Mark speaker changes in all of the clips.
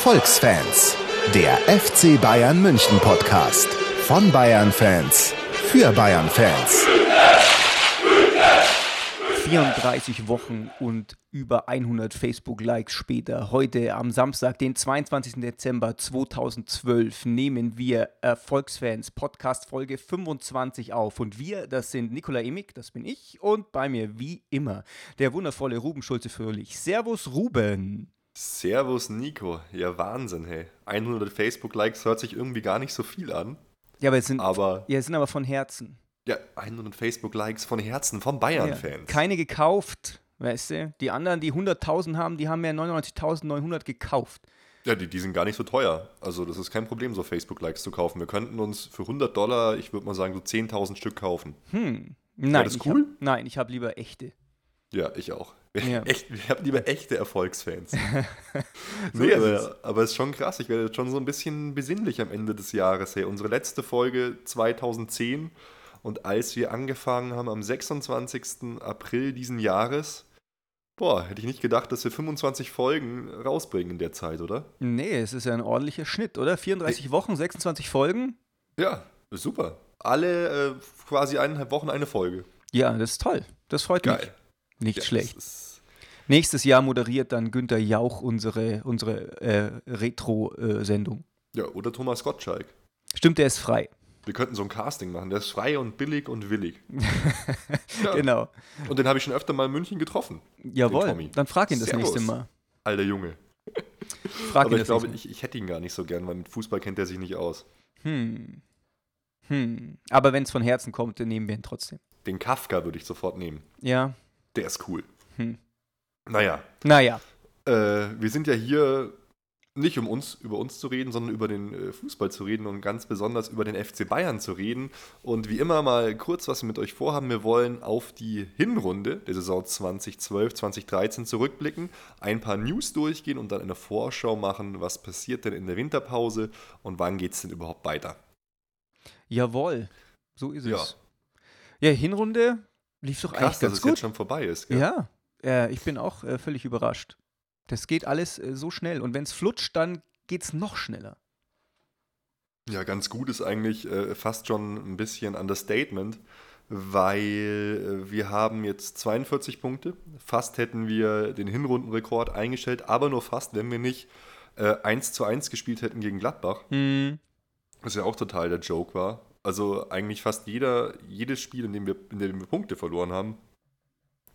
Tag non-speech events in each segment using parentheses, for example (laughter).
Speaker 1: Erfolgsfans, der FC Bayern München Podcast von Bayern Fans für Bayern Fans.
Speaker 2: 34 Wochen und über 100 Facebook-Likes später, heute am Samstag, den 22. Dezember 2012, nehmen wir Erfolgsfans Podcast Folge 25 auf. Und wir, das sind Nikola Emig, das bin ich, und bei mir wie immer der wundervolle Ruben Schulze-Fröhlich. Servus, Ruben.
Speaker 3: Servus, Nico. Ja, Wahnsinn, hey. 100 Facebook-Likes hört sich irgendwie gar nicht so viel an.
Speaker 2: Ja, aber es sind,
Speaker 3: Aber
Speaker 2: ja, es sind aber von Herzen.
Speaker 3: ja, 100 Facebook-Likes von Herzen, von Bayern-Fans.
Speaker 2: Ja, keine gekauft, weißt du? Die anderen, die 100.000 haben, die haben ja 99.900 gekauft.
Speaker 3: Ja, die, die sind gar nicht so teuer. Also das ist kein Problem, so Facebook-Likes zu kaufen. Wir könnten uns für 100 Dollar, ich würde mal sagen, so 10.000 Stück kaufen.
Speaker 2: Hm. Nein,
Speaker 3: das
Speaker 2: ich
Speaker 3: cool?
Speaker 2: Hab, nein, ich habe lieber echte.
Speaker 3: Ja, ich auch.
Speaker 2: Ja. (laughs)
Speaker 3: Echt, wir haben lieber echte Erfolgsfans. (laughs)
Speaker 2: So
Speaker 3: nee, aber,
Speaker 2: es.
Speaker 3: aber ist schon krass. Ich werde jetzt schon so ein bisschen besinnlich am Ende des Jahres. Hey, unsere letzte Folge 2010 und als wir angefangen haben am 26. April diesen Jahres, boah, hätte ich nicht gedacht, dass wir 25 Folgen rausbringen in der Zeit, oder?
Speaker 2: Nee, es ist ja ein ordentlicher Schnitt, oder? 34 Wochen, 26 Folgen.
Speaker 3: Ja, super. Alle äh, quasi eineinhalb Wochen eine Folge.
Speaker 2: Ja, das ist toll. Das freut mich. Nicht
Speaker 3: Ja,
Speaker 2: schlecht. Nächstes Jahr moderiert dann Günther Jauch unsere, unsere äh, Retro-Sendung.
Speaker 3: Ja, oder Thomas Gottschalk.
Speaker 2: Stimmt, der ist frei.
Speaker 3: Wir könnten so ein Casting machen. Der ist frei und billig und willig. (laughs) Ja.
Speaker 2: Genau.
Speaker 3: Und den habe ich schon öfter mal in München getroffen.
Speaker 2: Jawohl. Dann frag ihn das
Speaker 3: Servus.
Speaker 2: nächste Mal.
Speaker 3: Alter Junge. (laughs)
Speaker 2: Frag
Speaker 3: Aber
Speaker 2: ihn
Speaker 3: ich glaube, ich, ich hätte ihn gar nicht so gern, weil mit Fußball kennt er sich nicht aus.
Speaker 2: Hm. Hm. Aber wenn es von Herzen kommt, dann nehmen wir ihn trotzdem.
Speaker 3: Den Kafka würde ich sofort nehmen.
Speaker 2: Ja.
Speaker 3: Der ist cool.
Speaker 2: Hm.
Speaker 3: Naja,
Speaker 2: Naja.
Speaker 3: äh, wir sind ja hier nicht um uns über uns zu reden, sondern über den äh, Fußball zu reden und ganz besonders über den FC Bayern zu reden. Und wie immer mal kurz, was wir mit euch vorhaben. Wir wollen auf die Hinrunde der Saison 2012, 2013 zurückblicken, ein paar News durchgehen und dann eine Vorschau machen, was passiert denn in der Winterpause und wann geht es denn überhaupt weiter.
Speaker 2: Jawohl. So ist
Speaker 3: Ja.
Speaker 2: es. Ja, Hinrunde lief doch
Speaker 3: Krass,
Speaker 2: eigentlich
Speaker 3: dass
Speaker 2: ganz
Speaker 3: es
Speaker 2: gut.
Speaker 3: jetzt schon vorbei ist. gell?
Speaker 2: Ja, äh, ich bin auch äh, völlig überrascht. Das geht alles äh, so schnell. Und wenn es flutscht, dann geht es noch schneller.
Speaker 3: Ja, ganz gut ist eigentlich äh, fast schon ein bisschen Understatement, weil äh, wir haben jetzt 42 Punkte. Fast hätten wir den Hinrundenrekord eingestellt, aber nur fast, wenn wir nicht äh, 1 zu 1 gespielt hätten gegen Gladbach,
Speaker 2: Hm.
Speaker 3: was ja auch total der Joke war. Also eigentlich fast jeder, jedes Spiel, in dem wir, in dem wir Punkte verloren haben,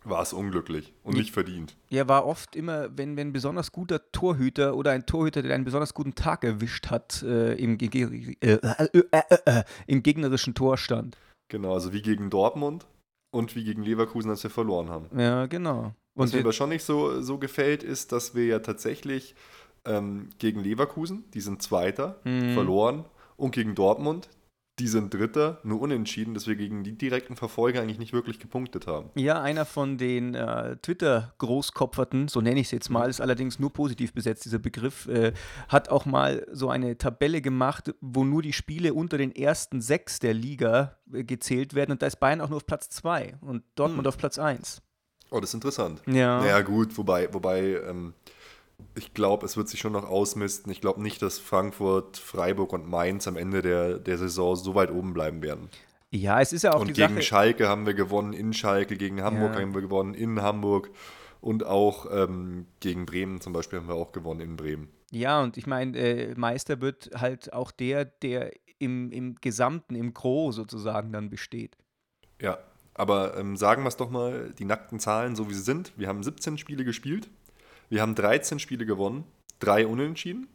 Speaker 3: war es unglücklich und nicht verdient.
Speaker 2: Ja, war oft immer, wenn, wenn ein besonders guter Torhüter oder ein Torhüter, der einen besonders guten Tag erwischt hat, äh, im, äh, äh, äh, äh, äh, im gegnerischen Tor stand.
Speaker 3: Genau, also wie gegen Dortmund und wie gegen Leverkusen, als wir verloren haben.
Speaker 2: Ja, genau.
Speaker 3: Was
Speaker 2: Und
Speaker 3: mir
Speaker 2: wir-
Speaker 3: aber schon nicht so, so gefällt, ist, dass wir ja tatsächlich ähm, gegen Leverkusen, die sind Zweiter,
Speaker 2: Mhm.
Speaker 3: verloren, und gegen Dortmund, die sind Dritter, nur unentschieden, dass wir gegen die direkten Verfolger eigentlich nicht wirklich gepunktet haben.
Speaker 2: ja, einer von den äh, Twitter-Großkopferten, so nenne ich es jetzt mal, ist allerdings nur positiv besetzt, dieser Begriff, äh, hat auch mal so eine Tabelle gemacht, wo nur die Spiele unter den ersten sechs der Liga äh, gezählt werden. Und da ist Bayern auch nur auf Platz zwei und Dortmund auf Platz eins.
Speaker 3: Oh, das ist interessant.
Speaker 2: Ja.
Speaker 3: Naja, gut, wobei, wobei ähm, ich glaube, es wird sich schon noch ausmisten. Ich glaube nicht, dass Frankfurt, Freiburg und Mainz am Ende der, der Saison so weit oben bleiben werden.
Speaker 2: Ja, es ist ja auch
Speaker 3: Und
Speaker 2: die
Speaker 3: gegen
Speaker 2: Sache.
Speaker 3: Schalke haben wir gewonnen in Schalke, gegen Hamburg
Speaker 2: Ja.
Speaker 3: haben wir gewonnen in Hamburg und auch ähm, gegen Bremen zum Beispiel haben wir auch gewonnen in Bremen.
Speaker 2: Ja, und ich meine, äh, Meister wird halt auch der, der im, im Gesamten, im Gros sozusagen dann besteht.
Speaker 3: Ja, aber ähm, sagen wir es doch mal, die nackten Zahlen, so wie sie sind. Wir haben 17 Spiele gespielt, wir haben 13 Spiele gewonnen, drei Unentschieden,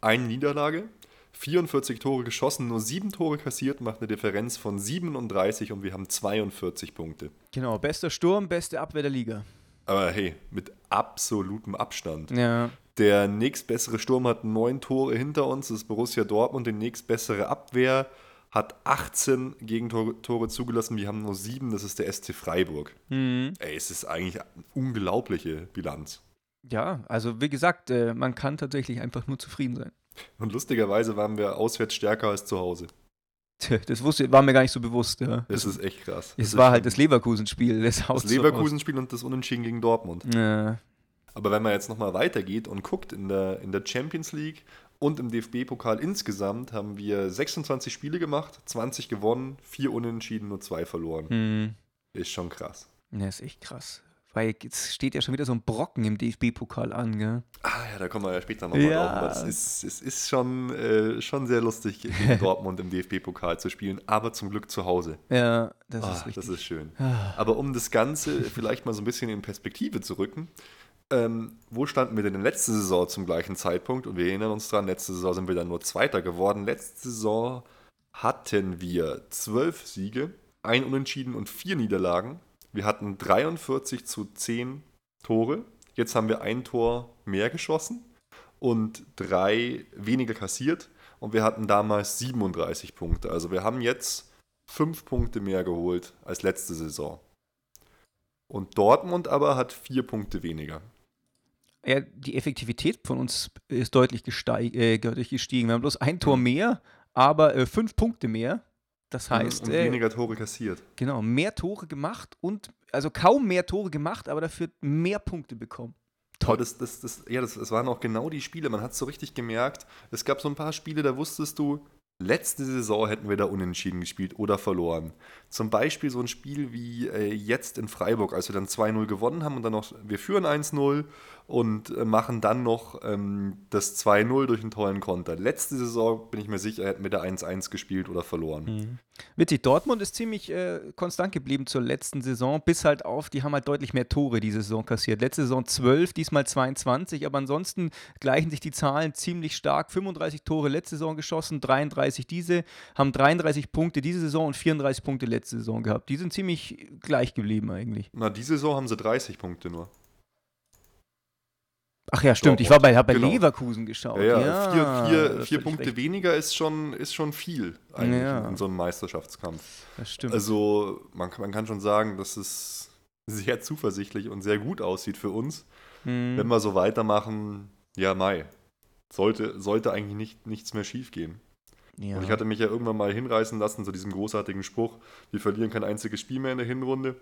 Speaker 3: eine Niederlage, 44 Tore geschossen, nur sieben Tore kassiert, macht eine Differenz von 37 und wir haben 42 Punkte.
Speaker 2: Genau, bester Sturm, beste Abwehr der Liga.
Speaker 3: Aber hey, mit absolutem Abstand.
Speaker 2: Ja.
Speaker 3: Der nächstbessere Sturm hat neun Tore hinter uns, das ist Borussia Dortmund. Die nächstbessere Abwehr hat 18 Gegentore zugelassen, wir haben nur sieben, das ist der SC Freiburg.
Speaker 2: Mhm.
Speaker 3: Ey, es ist eigentlich eine unglaubliche Bilanz.
Speaker 2: Ja, also wie gesagt, äh, man kann tatsächlich einfach nur zufrieden sein.
Speaker 3: Und lustigerweise waren wir auswärts stärker als zu Hause.
Speaker 2: Tja, das wusste, war mir gar nicht so bewusst. Ja.
Speaker 3: Das ist echt krass.
Speaker 2: es war halt das Leverkusen-Spiel. Das,
Speaker 3: das Leverkusen-Spiel und das Unentschieden gegen Dortmund.
Speaker 2: Ja.
Speaker 3: Aber wenn man jetzt nochmal weitergeht und guckt in der, in der Champions League und im DFB-Pokal insgesamt, haben wir 26 Spiele gemacht, 20 gewonnen, 4 unentschieden, nur 2 verloren.
Speaker 2: Hm.
Speaker 3: Ist schon krass.
Speaker 2: Ja, ist echt krass. Weil jetzt steht ja schon wieder so ein Brocken im DFB-Pokal an, gell?
Speaker 3: Ah ja, da kommen wir ja später nochmal
Speaker 2: Ja.
Speaker 3: drauf. Das ist, es ist schon, äh, schon sehr lustig, gegen (laughs) Dortmund im DFB-Pokal zu spielen, aber zum Glück zu Hause.
Speaker 2: Ja, das
Speaker 3: Ah,
Speaker 2: ist richtig.
Speaker 3: das ist schön.
Speaker 2: Ah.
Speaker 3: Aber um das Ganze vielleicht mal so ein bisschen in Perspektive zu rücken, ähm, wo standen wir denn in letzter Saison zum gleichen Zeitpunkt? Und wir erinnern uns dran, letzte Saison sind wir dann nur Zweiter geworden. Letzte Saison hatten wir zwölf Siege, ein Unentschieden und vier Niederlagen. Wir hatten 43 zu 10 Tore. Jetzt haben wir ein Tor mehr geschossen und drei weniger kassiert. Und wir hatten damals 37 Punkte. Also wir haben jetzt fünf Punkte mehr geholt als letzte Saison. Und Dortmund aber hat vier Punkte weniger.
Speaker 2: Ja, die Effektivität von uns ist deutlich, äh, deutlich gestiegen. Wir haben bloß ein Tor mehr, aber äh, fünf Punkte mehr. Das heißt,
Speaker 3: und
Speaker 2: äh,
Speaker 3: weniger Tore kassiert.
Speaker 2: genau, mehr Tore gemacht und, also kaum mehr Tore gemacht, aber dafür mehr Punkte bekommen.
Speaker 3: Aber das, das, das, ja, das, das waren auch genau die Spiele. Man hat es so richtig gemerkt. Es gab so ein paar Spiele, da wusstest du, letzte Saison hätten wir da unentschieden gespielt oder verloren. Zum Beispiel so ein Spiel wie äh, jetzt in Freiburg, als wir dann 2-0 gewonnen haben und dann noch, wir führen 1-0 und äh, machen dann noch ähm, das 2-0 durch einen tollen Konter. Letzte Saison, bin ich mir sicher, hätten wir da 1-1 gespielt oder verloren.
Speaker 2: Witzig, Dortmund ist ziemlich äh, konstant geblieben zur letzten Saison, bis halt auf, die haben halt deutlich mehr Tore diese Saison kassiert. Letzte Saison 12, diesmal 22, aber ansonsten gleichen sich die Zahlen ziemlich stark. 35 Tore letzte Saison geschossen, 33 diese, haben 33 Punkte diese Saison und 34 Punkte letzte Saison gehabt. Die sind ziemlich gleich geblieben eigentlich.
Speaker 3: Na, diese Saison haben sie 30 Punkte nur.
Speaker 2: Ach ja, stimmt, ich war bei, bei
Speaker 3: Genau.
Speaker 2: Leverkusen geschaut.
Speaker 3: Ja, ja,
Speaker 2: Ja,
Speaker 3: vier, vier, vier Punkte
Speaker 2: recht.
Speaker 3: weniger ist schon, ist schon viel eigentlich
Speaker 2: Ja.
Speaker 3: in, so einem Meisterschaftskampf.
Speaker 2: Das stimmt.
Speaker 3: Also man, kann- man kann schon sagen, dass es sehr zuversichtlich und sehr gut aussieht für uns.
Speaker 2: Hm.
Speaker 3: Wenn wir so weitermachen, ja, Mai. Sollte, sollte eigentlich nicht, nichts mehr schief gehen.
Speaker 2: ja.
Speaker 3: Und ich hatte mich ja irgendwann mal hinreißen lassen zu diesem großartigen Spruch, wir verlieren kein einziges Spiel mehr in der Hinrunde.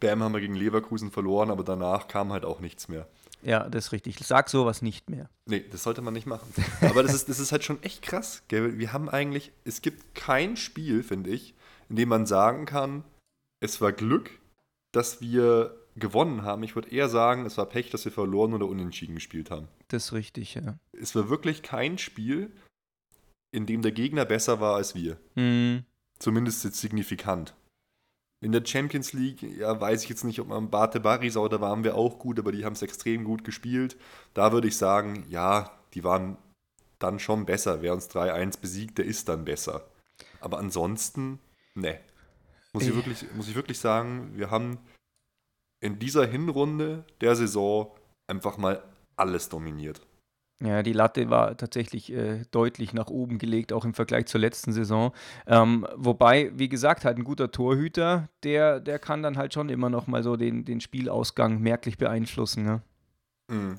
Speaker 3: Bam haben wir gegen Leverkusen verloren, aber danach kam halt auch nichts mehr.
Speaker 2: Ja, das ist richtig. Sag sowas nicht mehr.
Speaker 3: Nee, das sollte man nicht machen. Aber das ist, das ist halt schon echt krass. Gell? Wir haben eigentlich, es gibt kein Spiel, finde ich, in dem man sagen kann, es war Glück, dass wir gewonnen haben. Ich würde eher sagen, es war Pech, dass wir verloren oder unentschieden gespielt haben.
Speaker 2: Das ist richtig, ja.
Speaker 3: Es war wirklich kein Spiel, in dem der Gegner besser war als wir.
Speaker 2: Hm.
Speaker 3: Zumindest jetzt signifikant. In der Champions League, ja, weiß ich jetzt nicht, ob man Bate Barisau, da waren wir auch gut, aber die haben es extrem gut gespielt. Da würde ich sagen, ja, die waren dann schon besser. Wer uns 3-1 besiegt, der ist dann besser. Aber ansonsten, ne. Muss ich,
Speaker 2: Äh.
Speaker 3: wirklich, muss ich wirklich sagen, wir haben in dieser Hinrunde der Saison einfach mal alles dominiert.
Speaker 2: Ja, die Latte war tatsächlich äh, deutlich nach oben gelegt, auch im Vergleich zur letzten Saison. Ähm, wobei, wie gesagt, halt ein guter Torhüter, der, der kann dann halt schon immer noch mal so den, den Spielausgang merklich beeinflussen. Ne?
Speaker 3: Mhm.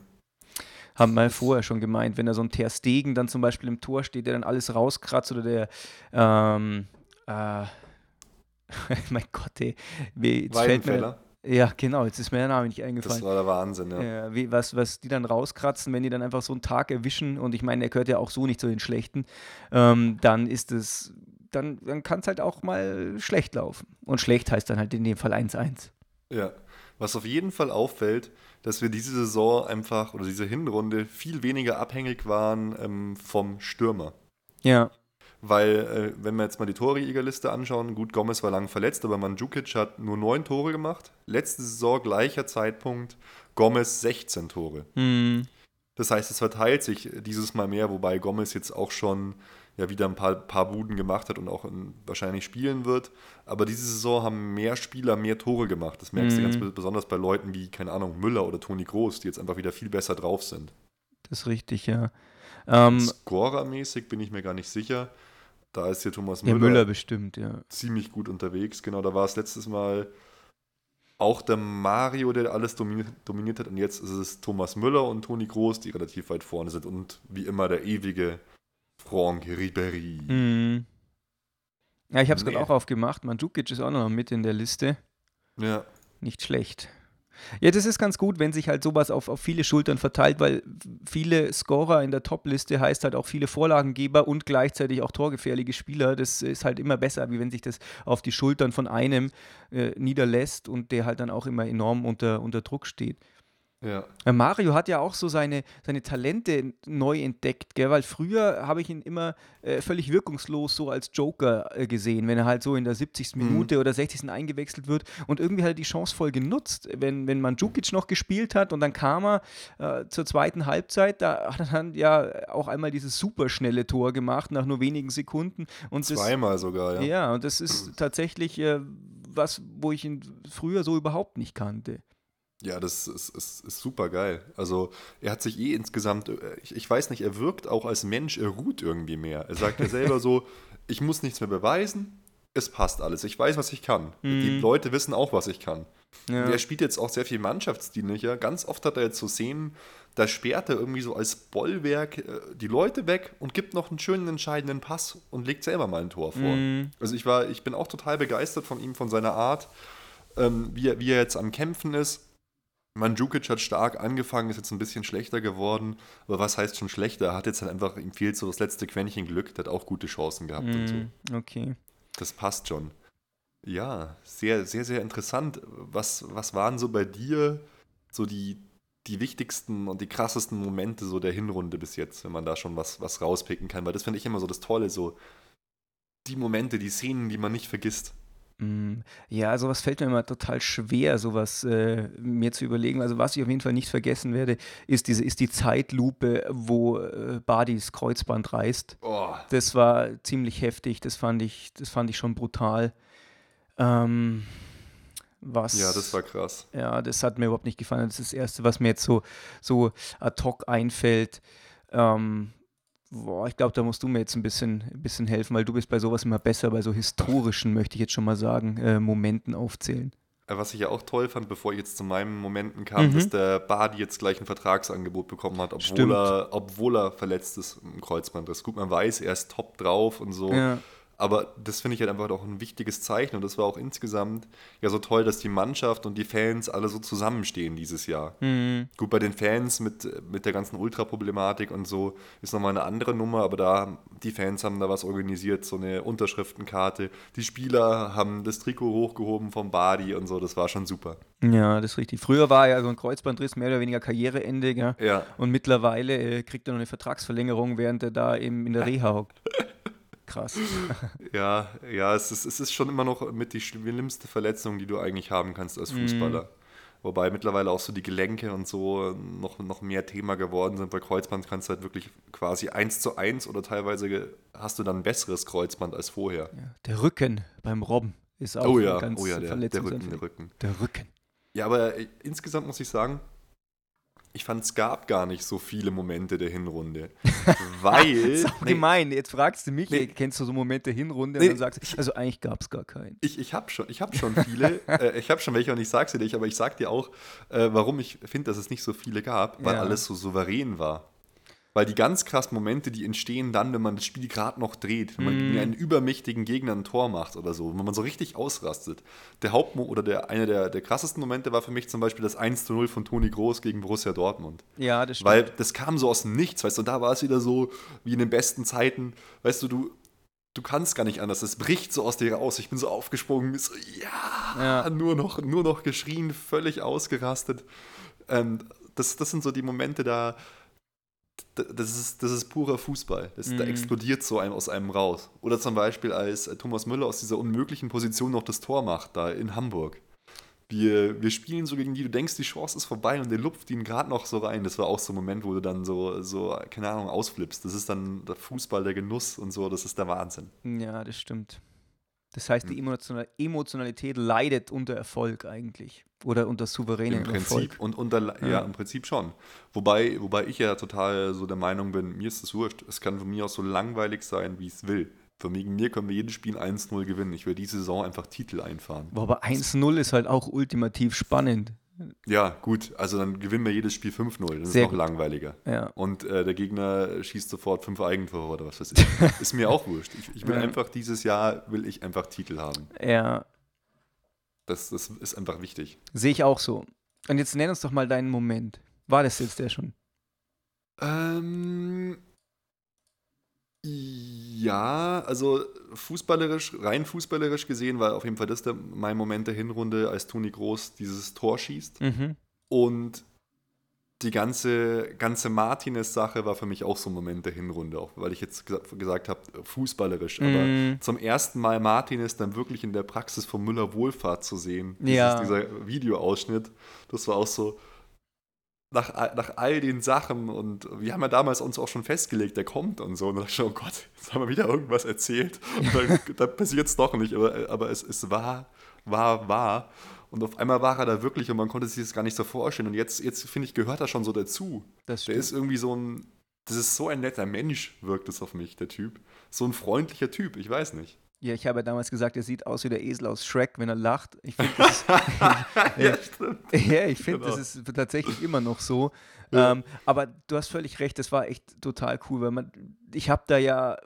Speaker 2: Haben wir vorher schon gemeint, wenn da so ein Ter Stegen dann zum Beispiel im Tor steht, der dann alles rauskratzt oder der, ähm, äh, (laughs) mein Gott, ey, jetzt fällt mir, ja, genau, jetzt ist mir der Name nicht
Speaker 3: das
Speaker 2: eingefallen.
Speaker 3: war der Wahnsinn, ja.
Speaker 2: Ja, wie, was, was die dann rauskratzen, wenn die dann einfach so einen Tag erwischen, und ich meine, er gehört ja auch so nicht zu den Schlechten, ähm, dann ist es, dann, dann kann es halt auch mal schlecht laufen. Und schlecht heißt dann halt in dem Fall 1-1.
Speaker 3: Ja, was auf jeden Fall auffällt, dass wir diese Saison einfach oder diese Hinrunde viel weniger abhängig waren ähm, vom Stürmer.
Speaker 2: Ja,
Speaker 3: Weil, äh, wenn wir jetzt mal die Torjägerliste anschauen, gut, Gomez war lang verletzt, aber Mandzukic hat nur neun Tore gemacht. Letzte Saison, gleicher Zeitpunkt, Gomez 16 Tore.
Speaker 2: hm,
Speaker 3: Das heißt, es verteilt sich dieses Mal mehr, wobei Gomez jetzt auch schon ja wieder ein paar, paar Buden gemacht hat und auch in, wahrscheinlich spielen wird. Aber diese Saison haben mehr Spieler mehr Tore gemacht. Das merkst du
Speaker 2: Mhm.
Speaker 3: ganz be- besonders bei Leuten wie, keine Ahnung, Müller oder Toni Groß, die jetzt einfach wieder viel besser drauf sind.
Speaker 2: das ist richtig, ja. Ähm,
Speaker 3: Scorermäßig bin ich mir gar nicht sicher. Da ist hier Thomas Müller,
Speaker 2: Müller bestimmt, ja.
Speaker 3: ziemlich gut unterwegs. Genau, da war es letztes Mal auch der Mario, der alles dominiert, dominiert hat. Und jetzt ist es Thomas Müller und Toni Groß, die relativ weit vorne sind. Und wie immer der ewige Franck Ribéry.
Speaker 2: Hm. Ja, ich habe es gerade
Speaker 3: Nee.
Speaker 2: auch aufgemacht. Mandzukic ist auch noch mit in der Liste.
Speaker 3: Ja,
Speaker 2: Nicht schlecht. Ja, das ist ganz gut, wenn sich halt sowas auf, auf viele Schultern verteilt, weil viele Scorer in der Top-Liste heißt halt auch viele Vorlagengeber und gleichzeitig auch torgefährliche Spieler. Das ist halt immer besser, wie wenn sich das auf die Schultern von einem äh, niederlässt und der halt dann auch immer enorm unter, unter Druck steht.
Speaker 3: Ja.
Speaker 2: Äh, Mario hat ja auch so seine, seine Talente neu entdeckt, gell? weil früher habe ich ihn immer äh, völlig wirkungslos so als Joker äh, gesehen, wenn er halt so in der 70.
Speaker 3: Mhm.
Speaker 2: Minute oder 60. eingewechselt wird und irgendwie hat er die Chance voll genutzt, wenn, wenn Mandzukic noch gespielt hat und dann kam er äh, zur zweiten Halbzeit, da hat er dann ja auch einmal dieses superschnelle Tor gemacht nach nur wenigen Sekunden. Und das,
Speaker 3: Zweimal sogar, ja.
Speaker 2: ja, und das ist tatsächlich äh, was, wo ich ihn früher so überhaupt nicht kannte.
Speaker 3: Ja, das ist, ist, ist super geil. Also er hat sich eh insgesamt, äh, ich, ich weiß nicht, er wirkt auch als Mensch, er ruht irgendwie mehr. Er sagt ja selber so, (laughs) ich muss nichts mehr beweisen, es passt alles. Ich weiß, was ich kann. Die Leute wissen auch, was ich kann.
Speaker 2: Ja.
Speaker 3: Er spielt jetzt auch sehr viel mannschaftsdienlicher. Ganz oft hat er jetzt so Szenen, da sperrt er irgendwie so als Bollwerk äh, die Leute weg und gibt noch einen schönen entscheidenden Pass und legt selber mal ein Tor vor. Also ich war, ich bin auch total begeistert von ihm, von seiner Art, ähm, wie, er, wie er jetzt am Kämpfen ist. Mandzukic hat stark angefangen, ist jetzt ein bisschen schlechter geworden. Aber was heißt schon schlechter? Er hat jetzt halt einfach, ihm fehlt so das letzte Quäntchen Glück, der hat auch gute Chancen gehabt und so.
Speaker 2: Mm, Okay.
Speaker 3: Das passt schon. Ja, sehr, sehr, sehr interessant. Was, was waren so bei dir so die, die wichtigsten und die krassesten Momente so der Hinrunde bis jetzt, wenn man da schon was, was rauspicken kann? Weil das finde ich immer so das Tolle, so die Momente, die Szenen, die man nicht vergisst.
Speaker 2: Mm, Ja, sowas fällt mir immer total schwer, sowas äh, mir zu überlegen. Also was ich auf jeden Fall nicht vergessen werde, ist diese ist die Zeitlupe, wo äh, Badis Kreuzband reißt.
Speaker 3: Oh,
Speaker 2: Das war ziemlich heftig. Das fand ich, das fand ich schon brutal. Ähm, was?
Speaker 3: ja, das war krass.
Speaker 2: Ja, das hat mir überhaupt nicht gefallen. Das ist das Erste, was mir jetzt so, so ad hoc einfällt. Ähm, boah, ich glaube, da musst du mir jetzt ein bisschen, ein bisschen helfen, weil du bist bei sowas immer besser, bei so historischen, möchte ich jetzt schon mal sagen, äh, Momenten aufzählen.
Speaker 3: Äh, Was ich ja auch toll fand, bevor ich jetzt zu meinen Momenten kam,
Speaker 2: Mhm.
Speaker 3: dass der Badi jetzt gleich ein Vertragsangebot bekommen hat, obwohl
Speaker 2: Stimmt.
Speaker 3: er, obwohl er verletzt ist im Kreuzbandriss. Gut, man weiß, er ist top drauf und so.
Speaker 2: Ja.
Speaker 3: Aber das finde ich halt einfach auch ein wichtiges Zeichen und das war auch insgesamt ja so toll, dass die Mannschaft und die Fans alle so zusammenstehen dieses Jahr.
Speaker 2: Mhm.
Speaker 3: Gut, bei den Fans mit, mit der ganzen Ultra-Problematik und so ist nochmal eine andere Nummer, aber da, die Fans haben da was organisiert, so eine Unterschriftenkarte. Die Spieler haben das Trikot hochgehoben vom Badi und so, das war schon super.
Speaker 2: Ja, das ist richtig. Früher war ja so ein Kreuzbandriss mehr oder weniger Karriereende, gell?
Speaker 3: Ja,
Speaker 2: Und mittlerweile äh, kriegt er noch eine Vertragsverlängerung, während er da eben in der (laughs) Reha hockt. Krass. (laughs)
Speaker 3: ja, ja, es ist, es ist schon immer noch mit die schlimmste Verletzung, die du eigentlich haben kannst als Fußballer. Wobei mittlerweile auch so die Gelenke und so noch, noch mehr Thema geworden sind. Bei Kreuzband kannst du halt wirklich quasi eins zu eins oder teilweise hast du dann ein besseres Kreuzband als vorher.
Speaker 2: Ja, der Rücken beim Robben ist auch
Speaker 3: Oh ja,
Speaker 2: ganz
Speaker 3: oh ja, der, der Rücken, der Rücken.
Speaker 2: Der Rücken.
Speaker 3: Ja, aber äh, insgesamt muss ich sagen, ich fand, es gab gar nicht so viele Momente der Hinrunde. (laughs) Weil.
Speaker 2: Sau
Speaker 3: Nee,
Speaker 2: gemein. Jetzt fragst du mich,
Speaker 3: Nee.
Speaker 2: kennst du so Momente Hinrunde?
Speaker 3: Nee.
Speaker 2: Und dann sagst du, also eigentlich gab es gar keinen.
Speaker 3: Ich, ich habe schon, ich hab schon viele, (laughs) äh, ich habe schon welche und ich sag's dir nicht, aber ich sag dir auch, äh, warum ich finde, dass es nicht so viele gab, weil
Speaker 2: Ja.
Speaker 3: alles so souverän war. Weil die ganz krassen Momente, die entstehen dann, wenn man das Spiel gerade noch dreht, wenn man gegen einen übermächtigen Gegner ein Tor macht oder so, wenn man so richtig ausrastet. Der Hauptmo oder der, einer der, der krassesten Momente war für mich zum Beispiel das 1 zu 0 von Toni Groß gegen Borussia Dortmund.
Speaker 2: Ja, das stimmt.
Speaker 3: Weil das kam so aus dem Nichts, weißt du, da war es wieder so wie in den besten Zeiten, weißt du, du, du kannst gar nicht anders, es bricht so aus dir raus. Ich bin so aufgesprungen, so, ja,
Speaker 2: Ja.
Speaker 3: Nur, noch, nur noch geschrien, völlig ausgerastet. Ähm, das, das sind so die Momente, da, das ist, das ist purer Fußball. Das, Da
Speaker 2: Mhm.
Speaker 3: explodiert so einem aus einem raus. Oder zum Beispiel, als äh, Thomas Müller aus dieser unmöglichen Position noch das Tor macht, da in Hamburg. Wir, wir spielen so gegen die, du denkst, die Chance ist vorbei und der lupft ihn gerade noch so rein. Das war auch so ein Moment, wo du dann so, so, keine Ahnung, ausflippst. Das ist dann der Fußball, der Genuss und so, das ist der Wahnsinn.
Speaker 2: ja, das stimmt. Das heißt,
Speaker 3: Hm.
Speaker 2: die Emotional Emotionalität leidet unter Erfolg eigentlich. Oder unter souveränem
Speaker 3: Im Prinzip
Speaker 2: Erfolg.
Speaker 3: und unter, ja.
Speaker 2: Ja.
Speaker 3: im Prinzip schon. Wobei, wobei ich ja total so der Meinung bin, mir ist es wurscht. Es kann von mir aus so langweilig sein, wie es will. Von wegen mir können wir jedes Spiel 1-0 gewinnen. Ich will diese Saison einfach Titel einfahren.
Speaker 2: Aber 1-0 ist halt auch ultimativ spannend.
Speaker 3: Ja, gut, also dann gewinnen wir jedes Spiel 5-0. Das ist
Speaker 2: Sehr
Speaker 3: noch
Speaker 2: gut.
Speaker 3: langweiliger.
Speaker 2: Ja.
Speaker 3: Und äh, der Gegner schießt sofort fünf Eigentore oder was weiß ich. (laughs) ist mir auch wurscht. Ich, ich will
Speaker 2: Ja.
Speaker 3: einfach dieses Jahr, will ich einfach Titel haben.
Speaker 2: Ja,
Speaker 3: Das, das ist einfach wichtig.
Speaker 2: sehe ich auch so. Und jetzt nenn uns doch mal deinen Moment. War das jetzt der schon?
Speaker 3: Ähm, ja, also fußballerisch, rein fußballerisch gesehen war auf jeden Fall das der, mein Moment der Hinrunde, als Toni Groß dieses Tor schießt.
Speaker 2: Mhm.
Speaker 3: Und die ganze, ganze Martinez-Sache war für mich auch so ein Moment der Hinrunde, auch weil ich jetzt gesagt, gesagt habe, fußballerisch. Aber
Speaker 2: Mm.
Speaker 3: zum ersten Mal Martinez dann wirklich in der Praxis von Müller Wohlfahrt zu sehen,
Speaker 2: Ja.
Speaker 3: dieser Videoausschnitt, das war auch so. Nach, all- nach all den Sachen und wir haben ja damals uns auch schon festgelegt, der kommt und so. Und dann dachte ich, schon, oh Gott, jetzt haben wir wieder irgendwas erzählt. Und dann, (laughs) dann passiert es doch nicht, aber, aber es, es war, war, war. Und auf einmal war er da wirklich und man konnte sich das gar nicht so vorstellen. Und jetzt, jetzt finde ich, gehört er schon so dazu.
Speaker 2: Das
Speaker 3: Der ist irgendwie so ein, das ist so ein netter Mensch, wirkt es auf mich, der Typ. So ein freundlicher Typ, ich weiß nicht.
Speaker 2: Ja, ich habe ja damals gesagt, er sieht aus wie der Esel aus Shrek, wenn er lacht. Ich finde, das, (laughs) ist- (laughs)
Speaker 3: ja, stimmt.
Speaker 2: ja, ich finde,
Speaker 3: Genau.
Speaker 2: das ist tatsächlich immer noch so.
Speaker 3: Ja.
Speaker 2: Ähm, aber du hast völlig recht, das war echt total cool, weil man, ich habe da ja,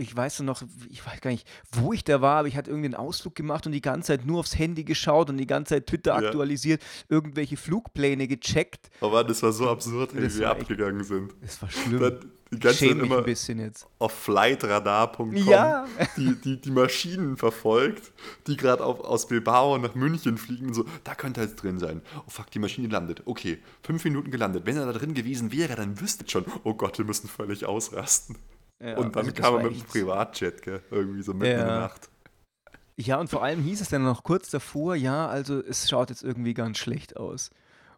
Speaker 2: ich weiß noch, ich weiß gar nicht, wo ich da war, aber ich hatte irgendwie einen Ausflug gemacht und die ganze Zeit nur aufs Handy geschaut und die ganze Zeit Twitter
Speaker 3: Ja.
Speaker 2: aktualisiert, irgendwelche Flugpläne gecheckt.
Speaker 3: Aber das war so absurd, wie wir
Speaker 2: echt-
Speaker 3: abgegangen sind.
Speaker 2: Das war schlimm.
Speaker 3: Dann die ganze
Speaker 2: Schäme
Speaker 3: Zeit immer
Speaker 2: ein bisschen jetzt.
Speaker 3: auf flightradar.com
Speaker 2: Ja.
Speaker 3: die, die, die Maschinen verfolgt, die gerade aus Bilbao nach München fliegen und so, da könnte er jetzt drin sein. Oh fuck, die Maschine landet. Okay, fünf Minuten gelandet. Wenn er da drin gewesen wäre, dann wüsstet schon, oh Gott, wir müssen völlig ausrasten.
Speaker 2: Ja,
Speaker 3: und dann
Speaker 2: also
Speaker 3: kam er mit dem Privatjet, gell? irgendwie so mitten in der
Speaker 2: Ja.
Speaker 3: Nacht.
Speaker 2: Ja, und vor allem hieß es dann noch kurz davor, ja, also es schaut jetzt irgendwie ganz schlecht aus.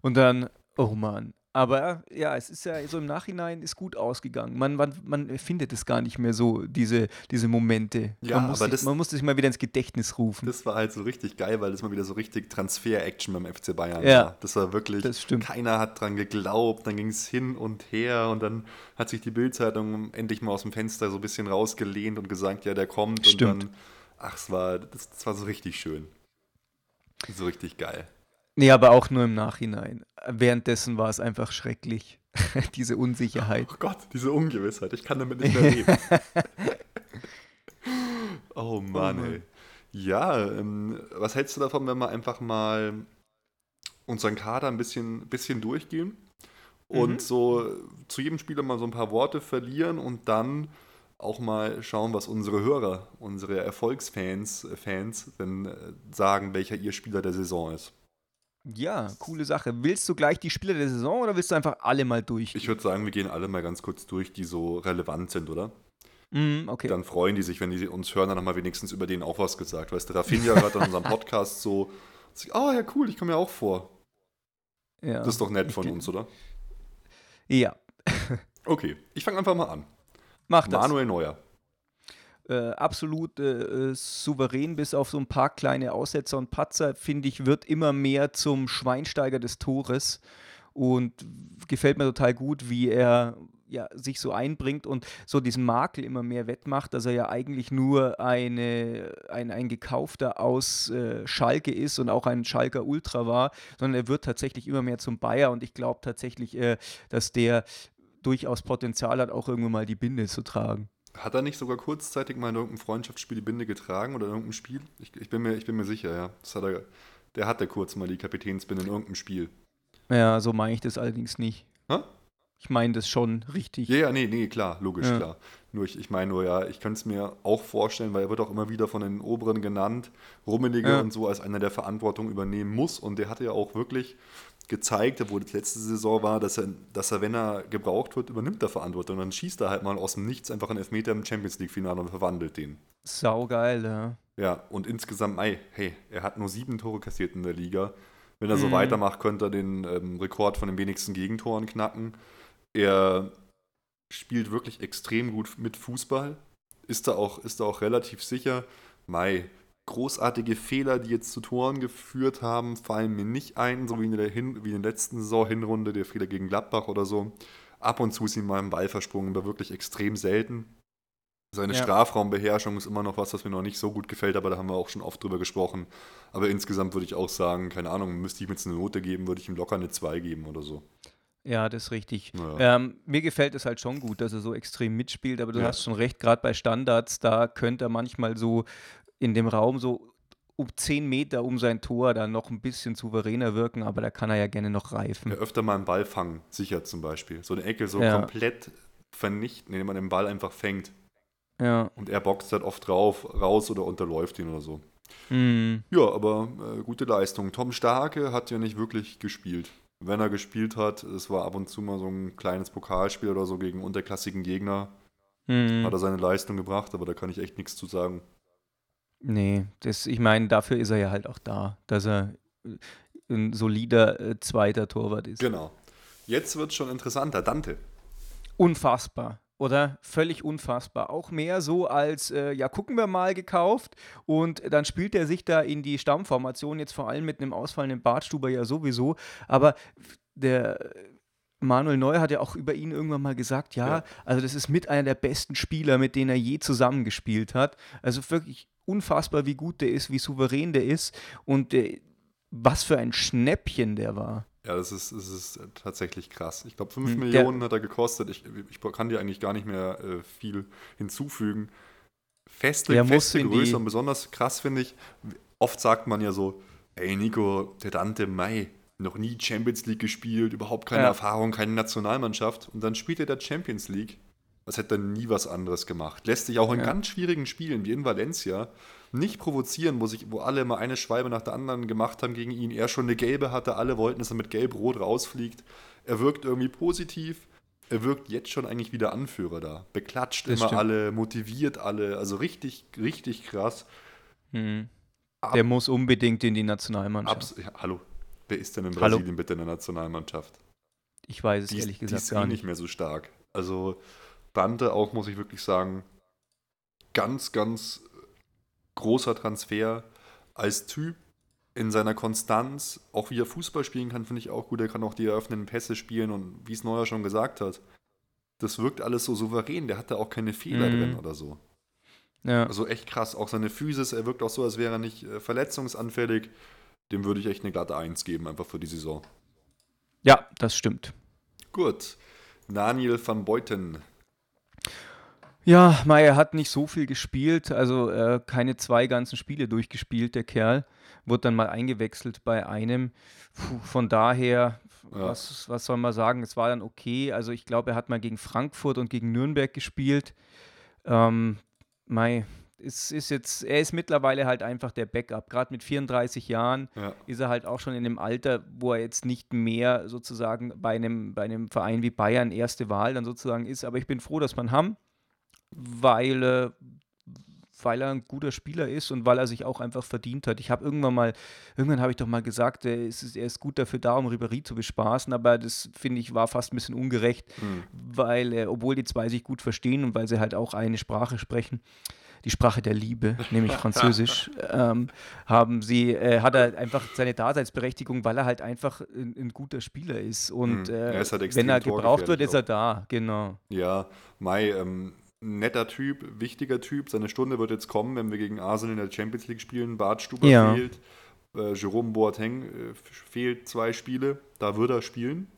Speaker 2: Und dann, oh Mann. Aber ja, es ist ja so im Nachhinein ist gut ausgegangen. Man, man, man findet es gar nicht mehr so, diese, diese Momente.
Speaker 3: Ja,
Speaker 2: man, muss
Speaker 3: aber
Speaker 2: sich,
Speaker 3: das-
Speaker 2: man muss sich mal wieder ins Gedächtnis rufen.
Speaker 3: Das war halt so richtig geil, weil das mal wieder so richtig Transfer-Action beim FC Bayern
Speaker 2: Ja.
Speaker 3: war. Das war wirklich,
Speaker 2: Das stimmt.
Speaker 3: keiner hat dran geglaubt, dann ging es hin und her und dann hat sich die Bildzeitung endlich mal aus dem Fenster so ein bisschen rausgelehnt und gesagt, ja, der kommt
Speaker 2: Stimmt.
Speaker 3: und dann, ach, es war, das, das war so richtig schön. So richtig geil.
Speaker 2: Nee, aber auch nur im Nachhinein. Währenddessen war es einfach schrecklich. (laughs) diese Unsicherheit.
Speaker 3: Oh Gott, diese Ungewissheit, ich kann damit nicht mehr leben. (laughs) oh Mann,
Speaker 2: Mann.
Speaker 3: ey. Ja, ähm, was hältst du davon, wenn wir einfach mal unseren Kader ein bisschen, bisschen durchgehen und
Speaker 2: Mhm.
Speaker 3: so zu jedem Spieler mal so ein paar Worte verlieren und dann auch mal schauen, was unsere Hörer, unsere Erfolgsfans äh, Fans denn äh, sagen, welcher ihr Spieler der Saison ist.
Speaker 2: Ja, coole Sache. Willst du gleich die Spieler der Saison oder willst du einfach alle mal durch?
Speaker 3: Ich würde sagen, wir gehen alle mal ganz kurz durch, die so relevant sind, oder?
Speaker 2: Mm, okay.
Speaker 3: Dann freuen die sich, wenn die uns hören, dann haben wir wenigstens über den auch was gesagt. Weißt du, Rafinha hört an unserem (laughs) Podcast so, oh ja, cool, ich komme ja auch vor.
Speaker 2: ja.
Speaker 3: Das ist doch nett von uns, oder?
Speaker 2: Ja,
Speaker 3: Okay, ich fange einfach mal an.
Speaker 2: mach das.
Speaker 3: Manuel Neuer.
Speaker 2: Äh, absolut äh, äh, souverän, bis auf so ein paar kleine Aussetzer und Patzer, finde ich, wird immer mehr zum Schweinsteiger des Tores und gefällt mir total gut, wie er ja, sich so einbringt und so diesen Makel immer mehr wettmacht, dass er ja eigentlich nur eine, ein, ein Gekaufter aus äh, Schalke ist und auch ein Schalker Ultra war, sondern er wird tatsächlich immer mehr zum Bayer und ich glaube tatsächlich, äh, dass der durchaus Potenzial hat, auch irgendwann mal die Binde zu tragen.
Speaker 3: Hat er nicht sogar kurzzeitig mal in irgendeinem Freundschaftsspiel die Binde getragen oder in irgendeinem Spiel? Ich, ich, bin, mir, ich bin mir sicher, ja. Das hat er, der hatte kurz mal die Kapitänsbinde in irgendeinem Spiel.
Speaker 2: Ja, so meine ich das allerdings nicht.
Speaker 3: Hä?
Speaker 2: Ich meine das schon richtig.
Speaker 3: Ja, ja, nee, nee, klar, logisch,
Speaker 2: Ja.
Speaker 3: klar. Nur ich, ich meine nur, ja, ich könnte es mir auch vorstellen, weil er wird auch immer wieder von den Oberen genannt, Rummenigge
Speaker 2: Ja.
Speaker 3: und so als einer, der Verantwortung übernehmen muss. Und der hatte ja auch wirklich gezeigt, obwohl das letzte Saison war, dass er, dass er, wenn er gebraucht wird, übernimmt er Verantwortung. Und dann schießt er halt mal aus dem Nichts einfach einen Elfmeter im Champions League-Finale und verwandelt den.
Speaker 2: Saugeil, ja.
Speaker 3: Ja, und insgesamt, ey, hey, er hat nur sieben Tore kassiert in der Liga. Wenn er so
Speaker 2: Mhm.
Speaker 3: weitermacht, könnte er den ähm, Rekord von den wenigsten Gegentoren knacken. Er spielt wirklich extrem gut mit Fußball. Ist da auch, ist da auch relativ sicher. Mai, großartige Fehler, die jetzt zu Toren geführt haben, fallen mir nicht ein, so wie in der, Hin wie in der letzten Saison Hinrunde, der Fehler gegen Gladbach oder so. Ab und zu ist ihm mal ein Ball versprungen, aber wirklich extrem selten. Seine
Speaker 2: Ja.
Speaker 3: Strafraumbeherrschung ist immer noch was, was mir noch nicht so gut gefällt, aber da haben wir auch schon oft drüber gesprochen. Aber insgesamt würde ich auch sagen, keine Ahnung, müsste ich mir jetzt eine Note geben, würde ich ihm locker eine 2 geben oder so.
Speaker 2: Ja, das ist richtig.
Speaker 3: Naja.
Speaker 2: Ähm, mir gefällt es halt schon gut, dass er so extrem mitspielt, aber du
Speaker 3: Ja.
Speaker 2: hast schon recht, gerade bei Standards, da könnte er manchmal so in dem Raum so um 10 Meter um sein Tor dann noch ein bisschen souveräner wirken, aber da kann er ja gerne noch reifen.
Speaker 3: Ja, öfter mal einen Ball fangen, sicher zum Beispiel. So eine Ecke so
Speaker 2: Ja.
Speaker 3: komplett vernichten, indem man den Ball einfach fängt.
Speaker 2: Ja.
Speaker 3: Und er boxt halt oft drauf, raus oder unterläuft ihn oder so.
Speaker 2: Mhm.
Speaker 3: Ja, aber äh, gute Leistung. Tom Starke hat ja nicht wirklich gespielt. Wenn er gespielt hat, es war ab und zu mal so ein kleines Pokalspiel oder so gegen unterklassigen Gegner,
Speaker 2: Mhm.
Speaker 3: hat er seine Leistung gebracht, aber da kann ich echt nichts zu sagen.
Speaker 2: Nee, das, ich meine, dafür ist er ja halt auch da, dass er äh, ein solider äh, zweiter Torwart ist.
Speaker 3: Genau. Jetzt wird es schon interessanter. Dante.
Speaker 2: Unfassbar, oder? Völlig unfassbar. Auch mehr so als, äh, ja, gucken wir mal gekauft. Und dann spielt er sich da in die Stammformation, jetzt vor allem mit einem ausfallenden Bartstuber ja sowieso. Aber der Manuel Neuer hat ja auch über ihn irgendwann mal gesagt, ja,
Speaker 3: Ja.
Speaker 2: also das ist mit einer der besten Spieler, mit denen er je zusammengespielt hat. Also wirklich unfassbar, wie gut der ist, wie souverän der ist und äh, was für ein Schnäppchen der war.
Speaker 3: Ja, das ist, das ist äh, tatsächlich krass. Ich glaube, 5
Speaker 2: Hm,
Speaker 3: Millionen hat er gekostet. Ich, ich kann dir eigentlich gar nicht mehr äh, viel hinzufügen. Feste,
Speaker 2: Der
Speaker 3: feste Größe und besonders krass finde ich, oft sagt man ja so, ey Nico, der Dante Mai, noch nie Champions League gespielt, überhaupt keine
Speaker 2: Ja.
Speaker 3: Erfahrung, keine Nationalmannschaft und dann spielt er der Champions League. Als hätte er nie was anderes gemacht. Lässt sich auch in
Speaker 2: Ja.
Speaker 3: ganz schwierigen Spielen wie in Valencia nicht provozieren, wo, sich, wo alle mal eine Schwalbe nach der anderen gemacht haben gegen ihn. Er schon eine gelbe hatte, alle wollten, dass er mit gelb-rot rausfliegt. Er wirkt irgendwie positiv. Er wirkt jetzt schon eigentlich wieder Anführer da. Beklatscht
Speaker 2: Das
Speaker 3: immer
Speaker 2: stimmt.
Speaker 3: alle, motiviert alle. Also richtig, richtig krass.
Speaker 2: Mhm.
Speaker 3: Ab-
Speaker 2: Der muss unbedingt in die Nationalmannschaft.
Speaker 3: Ja, hallo. Wer ist denn in
Speaker 2: Hallo.
Speaker 3: Brasilien bitte in der Nationalmannschaft?
Speaker 2: Ich weiß es
Speaker 3: Die,
Speaker 2: ehrlich
Speaker 3: die
Speaker 2: gesagt
Speaker 3: ist eh
Speaker 2: gar
Speaker 3: nicht
Speaker 2: nicht.
Speaker 3: mehr so stark. Also Dante auch, muss ich wirklich sagen, ganz, ganz großer Transfer als Typ in seiner Konstanz, auch wie er Fußball spielen kann, finde ich auch gut. Er kann auch die eröffnenden Pässe spielen und wie es Neuer schon gesagt hat, das wirkt alles so souverän. Der hat da auch keine Fehler
Speaker 2: Mhm.
Speaker 3: drin oder so.
Speaker 2: Ja.
Speaker 3: Also echt krass. Auch seine Physis, er wirkt auch so, als wäre er nicht äh, verletzungsanfällig. Dem würde ich echt eine glatte Eins geben, einfach für die Saison.
Speaker 2: ja, das stimmt.
Speaker 3: Gut. Daniel van Beuten.
Speaker 2: Ja, Meier hat nicht so viel gespielt, also äh, keine zwei ganzen Spiele durchgespielt, der Kerl. Wurde dann mal eingewechselt bei einem. Puh, von daher,
Speaker 3: Ja.
Speaker 2: was, was soll man sagen, es war dann okay. Also ich glaube, er hat mal gegen Frankfurt und gegen Nürnberg gespielt. Ähm, Mei, es ist jetzt, er ist mittlerweile halt einfach der Backup. Gerade mit 34 Jahren
Speaker 3: Ja.
Speaker 2: ist er halt auch schon in einem Alter, wo er jetzt nicht mehr sozusagen bei einem, bei einem Verein wie Bayern erste Wahl dann sozusagen ist. Aber ich bin froh, dass man haben, weil, äh, weil er ein guter Spieler ist und weil er sich auch einfach verdient hat. Ich habe irgendwann mal, irgendwann habe ich doch mal gesagt, er ist, er ist gut dafür da, um Ribéry zu bespaßen, aber das finde ich war fast ein bisschen ungerecht,
Speaker 3: Hm.
Speaker 2: weil, äh, obwohl die zwei sich gut verstehen und weil sie halt auch eine Sprache sprechen, die Sprache der Liebe, nämlich (laughs) Französisch, ähm, haben sie, äh, hat er einfach seine Daseinsberechtigung, weil er halt einfach ein, ein guter Spieler ist. Und
Speaker 3: Mhm.
Speaker 2: äh,
Speaker 3: Er ist halt extrem
Speaker 2: wenn er gebraucht wird, ist er da, genau.
Speaker 3: Ja, Mai, ähm, netter Typ, wichtiger Typ. Seine Stunde wird jetzt kommen, wenn wir gegen Arsenal in der Champions League spielen. Bart Stuber
Speaker 2: Ja.
Speaker 3: fehlt. Äh, Jerome Boateng äh, fehlt zwei Spiele. Da wird er spielen.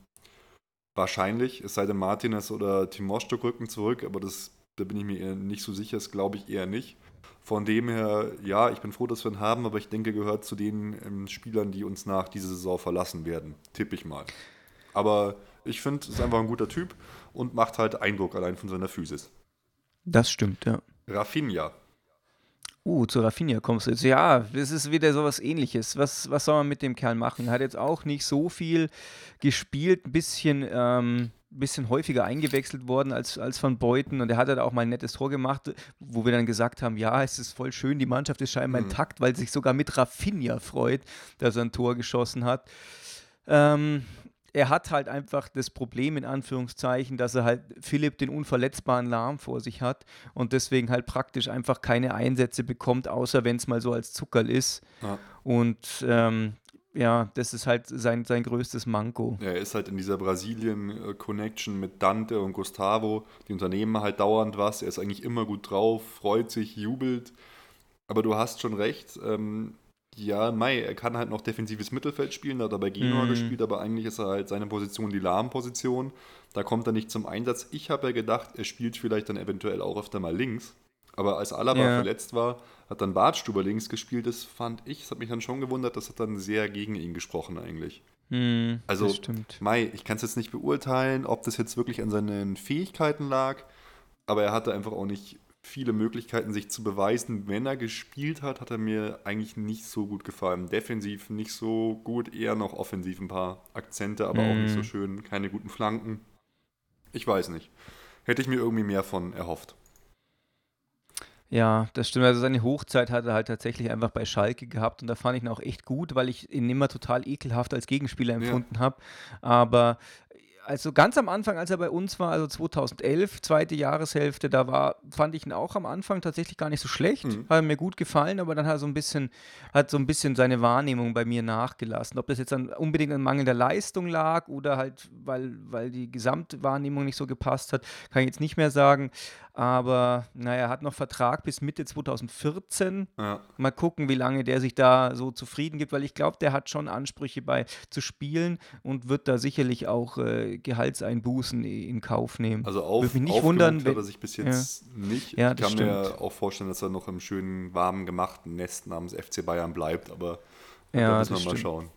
Speaker 3: Wahrscheinlich, es sei denn Martinez oder Timoschuk rücken zurück, aber das, da bin ich mir eher nicht so sicher, das glaube ich eher nicht. Von dem her, ja, ich bin froh, dass wir ihn haben, aber ich denke, er gehört zu den ähm, Spielern, die uns nach dieser Saison verlassen werden. Tippe ich mal. Aber ich finde, ist einfach ein guter Typ und macht halt Eindruck allein von seiner Physis.
Speaker 2: Das stimmt, ja.
Speaker 3: Rafinha.
Speaker 2: Uh, zu Rafinha kommst du jetzt. Ja, das ist wieder sowas ähnliches. Was, was soll man mit dem Kerl machen? Hat jetzt auch nicht so viel gespielt, ein bisschen, ähm, bisschen häufiger eingewechselt worden als, als Van Beuten und er hat halt auch mal ein nettes Tor gemacht, wo wir dann gesagt haben, ja, es ist voll schön, die Mannschaft ist scheinbar
Speaker 3: Mhm.
Speaker 2: intakt, weil sich sogar mit Rafinha freut, dass er ein Tor geschossen hat. Ähm, er hat halt einfach das Problem in Anführungszeichen, dass er halt Philipp den unverletzbaren Lahm vor sich hat und deswegen halt praktisch einfach keine Einsätze bekommt, außer wenn es mal so als Zuckerl ist.
Speaker 3: Ja.
Speaker 2: Und ähm, ja, das ist halt sein, sein größtes Manko.
Speaker 3: Er ist halt in dieser Brasilien-Connection mit Dante und Gustavo. Die unternehmen halt dauernd was. Er ist eigentlich immer gut drauf, freut sich, jubelt. Aber du hast schon recht. Ähm, ja, Mai, er kann halt noch defensives Mittelfeld spielen, da hat er bei Genua
Speaker 2: Mhm.
Speaker 3: gespielt, aber eigentlich ist er halt seine Position die Lahm-Position. Da kommt er nicht zum Einsatz. Ich habe ja gedacht, er spielt vielleicht dann eventuell auch öfter mal links. Aber als Alaba
Speaker 2: Ja.
Speaker 3: verletzt war, hat dann Bartstuber links gespielt. Das fand ich, das hat mich dann schon gewundert, das hat dann sehr gegen ihn gesprochen eigentlich.
Speaker 2: Hm,
Speaker 3: Also. Mai, ich kann es jetzt nicht beurteilen, ob das jetzt wirklich an seinen Fähigkeiten lag, aber er hatte einfach auch nicht viele Möglichkeiten, sich zu beweisen. Wenn er gespielt hat, hat er mir eigentlich nicht so gut gefallen. Defensiv nicht so gut, eher noch offensiv ein paar Akzente, aber auch nicht so
Speaker 2: Mhm.
Speaker 3: schön. Keine guten Flanken. Ich weiß nicht. Hätte ich mir irgendwie mehr von erhofft.
Speaker 2: Ja, das stimmt. Also seine Hochzeit hat er halt tatsächlich einfach bei Schalke gehabt und da fand ich ihn auch echt gut, weil ich ihn immer total ekelhaft als Gegenspieler empfunden habe. Aber also ganz am Anfang, als er bei uns war, also 2011, zweite Jahreshälfte, da war, fand ich ihn auch am Anfang tatsächlich gar nicht so schlecht.
Speaker 3: Mhm.
Speaker 2: Hat mir gut gefallen, aber dann hat so ein bisschen, hat so ein bisschen seine Wahrnehmung bei mir nachgelassen. Ob das jetzt an, unbedingt an mangelnder Leistung lag oder halt, weil, weil die Gesamtwahrnehmung nicht so gepasst hat, kann ich jetzt nicht mehr sagen. Aber naja, er hat noch Vertrag bis Mitte 2014.
Speaker 3: Ja.
Speaker 2: Mal gucken, wie lange der sich da so zufrieden gibt, weil ich glaube, der hat schon Ansprüche bei zu spielen und wird da sicherlich auch äh, Gehaltseinbußen in Kauf nehmen.
Speaker 3: Also auf,
Speaker 2: Würde mich nicht wundern, wenn-
Speaker 3: er sich bis jetzt nicht.
Speaker 2: Ja,
Speaker 3: ich kann mir
Speaker 2: stimmt.
Speaker 3: auch vorstellen, dass er noch im schönen, warmen, gemachten Nest namens FC Bayern bleibt, aber da
Speaker 2: Ja,
Speaker 3: müssen wir mal
Speaker 2: stimmt.
Speaker 3: schauen.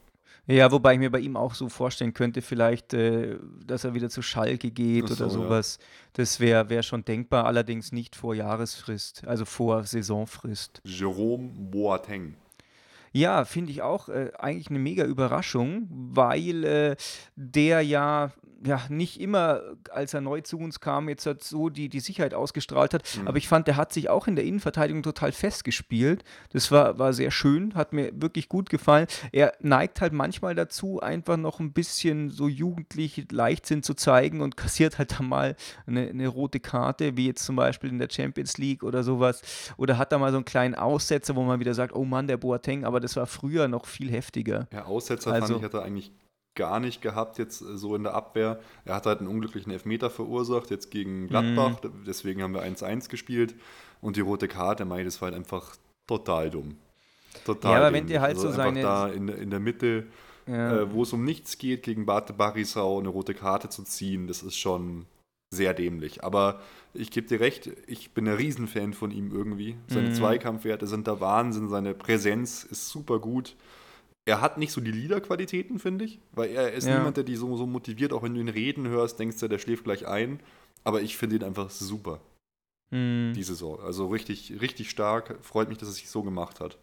Speaker 2: Ja, wobei ich mir bei ihm auch so vorstellen könnte, vielleicht, äh, dass er wieder zu Schalke geht
Speaker 3: so,
Speaker 2: oder
Speaker 3: ja.
Speaker 2: sowas. Das wäre wär schon denkbar, allerdings nicht vor Jahresfrist, also vor Saisonfrist.
Speaker 3: Jerome Boateng.
Speaker 2: Ja, finde ich auch äh, eigentlich eine mega Überraschung, weil äh, der ja, ja nicht immer, als er neu zu uns kam, jetzt halt so die, die Sicherheit ausgestrahlt hat.
Speaker 3: Mhm.
Speaker 2: Aber ich fand, der hat sich auch in der Innenverteidigung total festgespielt. Das war, war sehr schön, hat mir wirklich gut gefallen. Er neigt halt manchmal dazu, einfach noch ein bisschen so jugendlich Leichtsinn zu zeigen und kassiert halt dann mal eine, eine rote Karte, wie jetzt zum Beispiel in der Champions League oder sowas. Oder hat da mal so einen kleinen Aussetzer, wo man wieder sagt, oh Mann, der Boateng, aber das war früher noch viel heftiger.
Speaker 3: Ja, Aussetzer
Speaker 2: Also-
Speaker 3: fand ich, hat er eigentlich gar nicht gehabt jetzt äh, so in der Abwehr. Er hat halt einen unglücklichen Elfmeter verursacht, jetzt gegen Gladbach.
Speaker 2: Mhm.
Speaker 3: Deswegen haben wir 1-1 gespielt. Und die rote Karte, Mai, das war halt einfach total dumm. Total
Speaker 2: Ja, aber wenn dir halt so
Speaker 3: einfach
Speaker 2: seine-
Speaker 3: da in, in der Mitte,
Speaker 2: Ja.
Speaker 3: äh, wo es um nichts geht, gegen Bate Barisau eine rote Karte zu ziehen, das ist schon sehr dämlich. Aber ich gebe dir recht, ich bin ein Riesenfan von ihm irgendwie. Seine
Speaker 2: Mhm.
Speaker 3: Zweikampfwerte sind der Wahnsinn, seine Präsenz ist super gut. Er hat nicht so die Leader-Qualitäten, finde ich, weil er ist
Speaker 2: Ja.
Speaker 3: niemand, der die so, so motiviert, auch wenn du ihn reden hörst, denkst du, der schläft gleich ein. Aber ich finde ihn einfach super,
Speaker 2: Hm.
Speaker 3: die Saison. Also richtig, richtig stark. Freut mich, dass er sich so gemacht hat.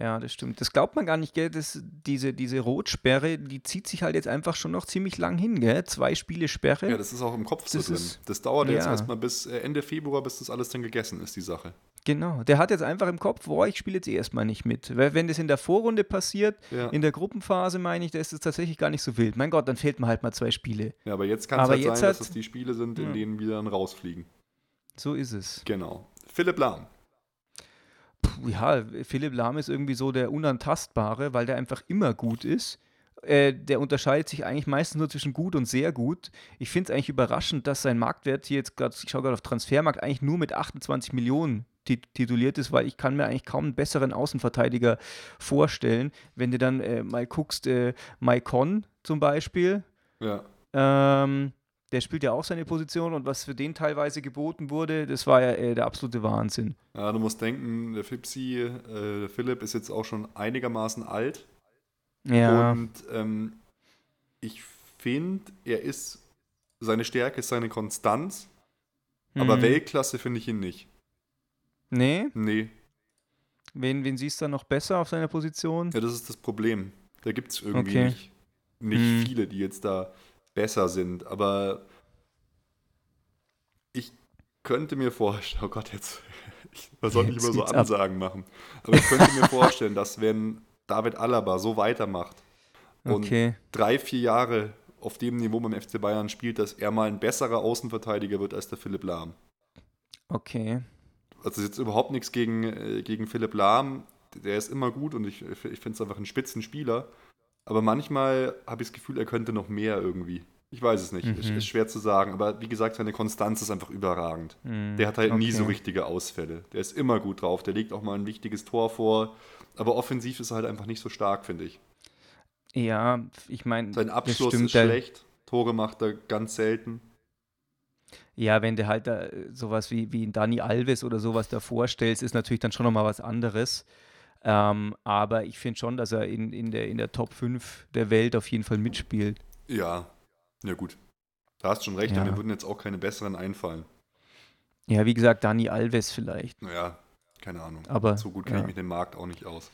Speaker 2: Ja, das stimmt. Das glaubt man gar nicht, gell? Das, diese, diese Rotsperre, die zieht sich halt jetzt einfach schon noch ziemlich lang hin, gell? Zwei Spiele Sperre.
Speaker 3: Ja, das ist auch im Kopf so
Speaker 2: Das
Speaker 3: drin.
Speaker 2: ist-
Speaker 3: Das dauert jetzt
Speaker 2: ja.
Speaker 3: erstmal bis äh, Ende Februar, bis das alles dann gegessen ist, die Sache.
Speaker 2: Genau. Der hat jetzt einfach im Kopf, boah, ich spiele jetzt eh erstmal nicht mit. Weil wenn das in der Vorrunde passiert,
Speaker 3: Ja.
Speaker 2: in der Gruppenphase meine ich, da ist es tatsächlich gar nicht so wild. Mein Gott, dann fehlt mir halt mal zwei Spiele.
Speaker 3: Ja, aber jetzt kann es halt sein, dass
Speaker 2: hat-
Speaker 3: es die Spiele sind, in
Speaker 2: Ja.
Speaker 3: denen wir dann rausfliegen.
Speaker 2: So ist es.
Speaker 3: Genau. Philipp Lahm.
Speaker 2: Puh, ja, Philipp Lahm ist irgendwie so der Unantastbare, weil der einfach immer gut ist. Äh, der unterscheidet sich eigentlich meistens nur zwischen gut und sehr gut. Ich finde es eigentlich überraschend, dass sein Marktwert hier jetzt gerade, ich schaue gerade auf Transfermarkt, eigentlich nur mit 28 Millionen tituliert ist, weil ich kann mir eigentlich kaum einen besseren Außenverteidiger vorstellen. Wenn du dann äh, mal guckst, äh, Maikon zum Beispiel,
Speaker 3: Ja.
Speaker 2: ähm, der spielt ja auch seine Position und was für den teilweise geboten wurde, das war ja äh, der absolute Wahnsinn.
Speaker 3: ja, du musst denken, der Fipsi, äh, der Philipp ist jetzt auch schon einigermaßen alt.
Speaker 2: Ja,
Speaker 3: Und ähm, ich finde, er ist, seine Stärke ist seine Konstanz, aber
Speaker 2: Mhm.
Speaker 3: Weltklasse finde ich ihn nicht.
Speaker 2: Nee,
Speaker 3: Nee,
Speaker 2: wen, wen siehst du da noch besser auf seiner Position?
Speaker 3: ja, das ist das Problem. Da gibt es irgendwie
Speaker 2: Okay.
Speaker 3: nicht, nicht
Speaker 2: Hm.
Speaker 3: viele, die jetzt da besser sind. Aber ich könnte mir vorstellen, oh Gott, jetzt, (laughs) ich, man soll nicht
Speaker 2: Jetzt
Speaker 3: immer so
Speaker 2: geht's ab.
Speaker 3: Ansagen machen. Aber ich könnte mir vorstellen, dass wenn David Alaba so weitermacht und
Speaker 2: Okay.
Speaker 3: drei, vier Jahre auf dem Niveau beim FC Bayern spielt, dass er mal ein besserer Außenverteidiger wird als der Philipp Lahm.
Speaker 2: Okay.
Speaker 3: Also ist jetzt überhaupt nichts gegen, äh, gegen Philipp Lahm. Der ist immer gut und ich, ich finde es einfach ein Spitzenspieler. Aber manchmal habe ich das Gefühl, er könnte noch mehr irgendwie. Ich weiß es nicht. Ist,
Speaker 2: Mhm.
Speaker 3: ist schwer zu sagen. Aber wie gesagt, seine Konstanz ist einfach überragend.
Speaker 2: Hm,
Speaker 3: Der hat halt nie so
Speaker 2: okay.
Speaker 3: richtige Ausfälle. Der ist immer gut drauf. Der legt auch mal ein wichtiges Tor vor. Aber offensiv ist er halt einfach nicht so stark, finde ich.
Speaker 2: Ja, ich meine,
Speaker 3: Sein Abschluss ist schlecht. Tore macht er ganz selten.
Speaker 2: Ja, wenn du halt da sowas wie, wie Dani Alves oder sowas da vorstellst, ist natürlich dann schon nochmal was anderes. Ähm, aber ich finde schon, dass er in, in, der, in der Top 5 der Welt auf jeden Fall mitspielt.
Speaker 3: Ja, ja gut. Da hast schon recht,
Speaker 2: Ja.
Speaker 3: mir würden jetzt auch keine besseren einfallen.
Speaker 2: Ja, wie gesagt, Dani Alves vielleicht.
Speaker 3: Naja, keine Ahnung.
Speaker 2: Aber,
Speaker 3: so gut kenne
Speaker 2: ja.
Speaker 3: ich mit dem Markt auch nicht aus.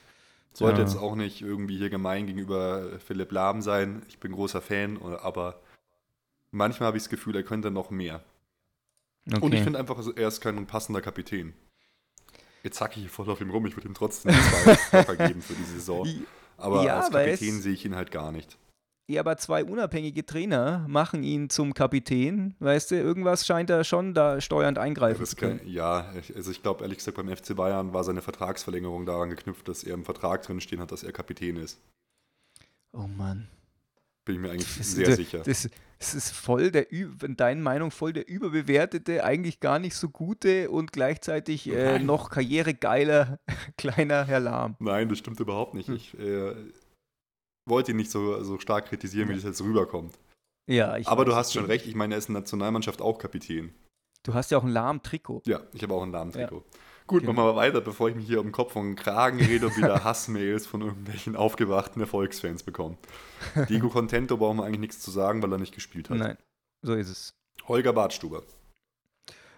Speaker 3: Sollte
Speaker 2: Ja.
Speaker 3: jetzt auch nicht irgendwie hier gemein gegenüber Philipp Lahm sein. Ich bin großer Fan, aber manchmal habe ich das Gefühl, er könnte noch mehr.
Speaker 2: Okay.
Speaker 3: Und ich finde einfach, er ist kein passender Kapitän. Jetzt zacke ich hier voll auf ihm rum, ich würde ihm trotzdem (laughs) zwei vergeben für die Saison. Aber
Speaker 2: Ja,
Speaker 3: als Kapitän sehe ich ihn halt gar nicht.
Speaker 2: Ja, aber zwei unabhängige Trainer machen ihn zum Kapitän. Weißt du, irgendwas scheint er schon da steuernd eingreifen zu können.
Speaker 3: ja, also ich glaube ehrlich gesagt, beim FC Bayern war seine Vertragsverlängerung daran geknüpft, dass er im Vertrag drin stehen hat, dass er Kapitän ist.
Speaker 2: Oh Mann.
Speaker 3: Bin ich mir eigentlich
Speaker 2: Das,
Speaker 3: sehr
Speaker 2: das,
Speaker 3: sicher.
Speaker 2: Das, das ist voll der, in deinen Meinung, voll der überbewertete, eigentlich gar nicht so gute und gleichzeitig äh, noch karrieregeiler (laughs) kleiner Herr Lahm.
Speaker 3: Nein, das stimmt überhaupt nicht.
Speaker 2: Hm.
Speaker 3: Ich äh, wollte ihn nicht so, so stark kritisieren, wie das jetzt rüberkommt.
Speaker 2: Ja, ich
Speaker 3: Aber du hast schon recht, ich meine, er ist in der Nationalmannschaft auch Kapitän.
Speaker 2: Du hast ja auch ein Lahm-Trikot.
Speaker 3: Ja, ich habe auch ein Namentrikot. Gut, machen wir
Speaker 2: Genau.
Speaker 3: mal weiter, bevor ich mich hier um Kopf und Kragen rede und wieder (laughs) Hassmails von irgendwelchen aufgewachten Erfolgsfans bekomme. Diego (laughs) Contento brauchen wir eigentlich nichts zu sagen, weil er nicht gespielt hat.
Speaker 2: Nein, so ist es.
Speaker 3: Holger Badstuber.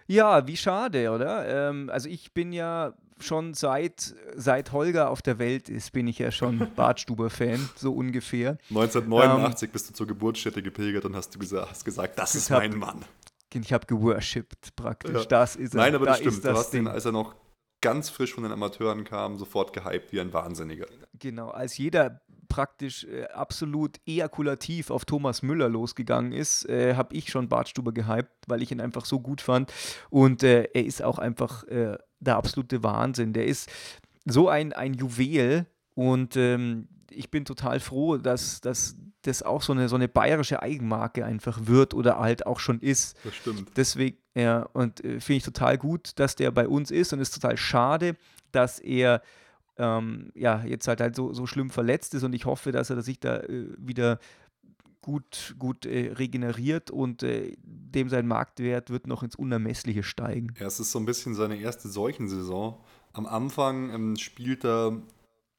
Speaker 2: Ja, wie schade, oder? Ähm, also ich bin ja schon seit, seit Holger auf der Welt ist, bin ich ja schon (laughs) Bartstuber-Fan, so ungefähr.
Speaker 3: 1989 bist du zur Geburtsstätte gepilgert und hast, du gesa hast gesagt, das ist
Speaker 2: hab-
Speaker 3: mein Mann.
Speaker 2: Ich habe geworshipped praktisch.
Speaker 3: Ja.
Speaker 2: Das ist.
Speaker 3: Nein, aber
Speaker 2: da
Speaker 3: das stimmt.
Speaker 2: Ist
Speaker 3: du
Speaker 2: das
Speaker 3: hast ihn,
Speaker 2: Ding.
Speaker 3: als er noch ganz frisch von den Amateuren kam, sofort gehypt wie ein Wahnsinniger.
Speaker 2: Genau, als jeder praktisch äh, absolut ejakulativ auf Thomas Müller losgegangen ist, äh, habe ich schon Bartstuber gehypt, weil ich ihn einfach so gut fand. Und äh, er ist auch einfach äh, der absolute Wahnsinn. Der ist so ein, ein Juwel und ähm, ich bin total froh, dass, dass das auch so eine, so eine bayerische Eigenmarke einfach wird oder halt auch schon ist.
Speaker 3: Das stimmt.
Speaker 2: Deswegen, ja, und äh, finde ich total gut, dass der bei uns ist und es ist total schade, dass er ähm, ja jetzt halt halt so, so schlimm verletzt ist und ich hoffe, dass er sich da äh, wieder gut, gut äh, regeneriert und äh, dem sein Marktwert wird noch ins Unermessliche steigen.
Speaker 3: Ja, es ist so ein bisschen seine erste Seuchensaison. Am Anfang ähm, spielt er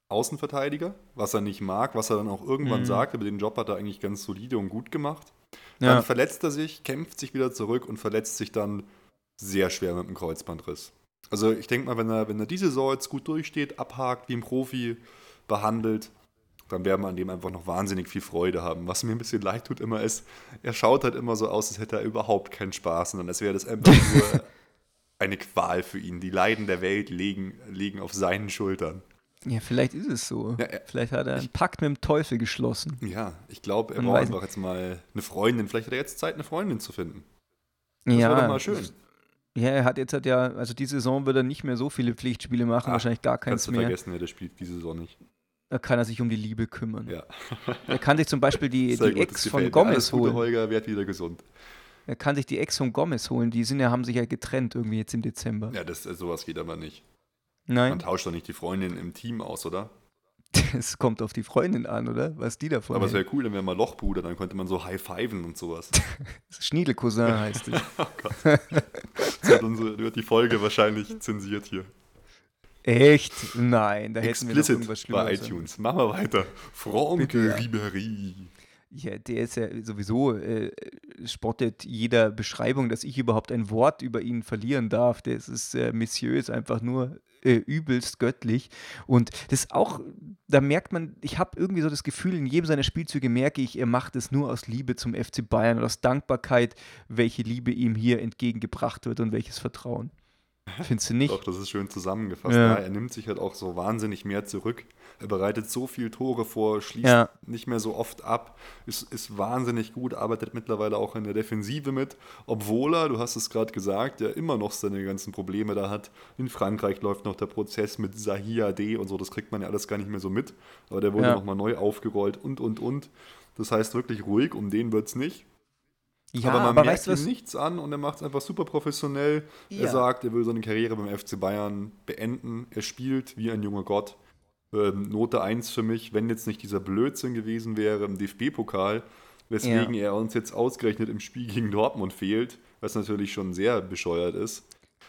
Speaker 3: Außenverteidiger, was er nicht mag, was er dann auch irgendwann
Speaker 2: Mhm.
Speaker 3: sagt, aber den Job hat er eigentlich ganz solide und gut gemacht. Dann
Speaker 2: Ja,
Speaker 3: verletzt er sich, kämpft sich wieder zurück und verletzt sich dann sehr schwer mit dem Kreuzbandriss. Also ich denke mal, wenn er, wenn er diese Saison jetzt gut durchsteht, abhakt, wie ein Profi behandelt, dann werden wir an dem einfach noch wahnsinnig viel Freude haben. Was mir ein bisschen leid tut immer ist, er schaut halt immer so aus, als hätte er überhaupt keinen Spaß, sondern als wäre das einfach nur (laughs) eine Qual für ihn. Die Leiden der Welt liegen, liegen auf seinen Schultern.
Speaker 2: Ja, vielleicht ist es so.
Speaker 3: Ja, er-
Speaker 2: vielleicht hat er einen Pakt mit dem Teufel geschlossen.
Speaker 3: Ja, ich glaube, er
Speaker 2: Man
Speaker 3: braucht einfach jetzt mal eine Freundin. Vielleicht hat er jetzt Zeit, eine Freundin zu finden. Das wäre
Speaker 2: ja,
Speaker 3: doch mal schön.
Speaker 2: Ja, er hat jetzt halt ja, also die Saison wird er nicht mehr so viele Pflichtspiele machen,
Speaker 3: Ah,
Speaker 2: wahrscheinlich gar keins
Speaker 3: Kannst du
Speaker 2: mehr.
Speaker 3: vergessen, ja, der spielt diese Saison nicht.
Speaker 2: Da kann er sich um die Liebe kümmern.
Speaker 3: Ja.
Speaker 2: Er kann sich zum Beispiel die, (laughs)
Speaker 3: Sehr
Speaker 2: die
Speaker 3: gut,
Speaker 2: Ex von Gomez
Speaker 3: Gute,
Speaker 2: holen.
Speaker 3: Holger, werd wieder gesund.
Speaker 2: Er kann sich die Ex von Gomez holen. Die sind ja, haben sich ja getrennt irgendwie jetzt im Dezember.
Speaker 3: Ja, das, äh, sowas geht aber nicht.
Speaker 2: Nein,
Speaker 3: Man tauscht doch nicht die Freundin im Team aus, oder? (laughs)
Speaker 2: es kommt auf die Freundin an, oder? Was die davon
Speaker 3: Aber es wäre cool, dann wäre mal Lochbruder, dann könnte man so High-Fiven und sowas. (laughs)
Speaker 2: Schniedelcousin heißt es. (laughs)
Speaker 3: oh Gott. Das wird, unsere, wird die Folge wahrscheinlich zensiert hier.
Speaker 2: Echt? Nein, da hätten wir noch irgendwas
Speaker 3: Explicit bei
Speaker 2: Schlimmeres.
Speaker 3: iTunes. Machen wir weiter. Franck
Speaker 2: Bitte.
Speaker 3: Ribéry.
Speaker 2: Ja, der ist ja sowieso, äh, spottet jeder Beschreibung, dass ich überhaupt ein Wort über ihn verlieren darf. Das ist, äh, Monsieur ist einfach nur äh, übelst göttlich. Und das auch, da merkt man, ich habe irgendwie so das Gefühl, in jedem seiner Spielzüge merke ich, er macht es nur aus Liebe zum FC Bayern und aus Dankbarkeit, welche Liebe ihm hier entgegengebracht wird und welches Vertrauen. Findest du nicht?
Speaker 3: Doch, das ist schön zusammengefasst.
Speaker 2: Ja.
Speaker 3: Ja. er nimmt sich halt auch so wahnsinnig mehr zurück. Er bereitet so viel Tore vor, schließt
Speaker 2: Ja.
Speaker 3: nicht mehr so oft ab, ist, ist wahnsinnig gut, arbeitet mittlerweile auch in der Defensive mit, obwohl er, du hast es gerade gesagt, ja immer noch seine ganzen Probleme da hat. In Frankreich läuft noch der Prozess mit Zahia D und so, das kriegt man ja alles gar nicht mehr so mit. Aber der wurde
Speaker 2: Ja.
Speaker 3: nochmal neu aufgerollt und, und, und. Das heißt wirklich ruhig, um den wird es nicht.
Speaker 2: Ja,
Speaker 3: aber man
Speaker 2: aber
Speaker 3: merkt
Speaker 2: weißt du
Speaker 3: ihm nichts an und er macht es einfach super professionell.
Speaker 2: Ja.
Speaker 3: Er sagt, er will seine Karriere beim FC Bayern beenden. Er spielt wie ein junger Gott. Ähm, Note 1 für mich, wenn jetzt nicht dieser Blödsinn gewesen wäre im DFB-Pokal, weswegen ja. er uns jetzt ausgerechnet im Spiel gegen Dortmund fehlt, was natürlich schon sehr bescheuert ist.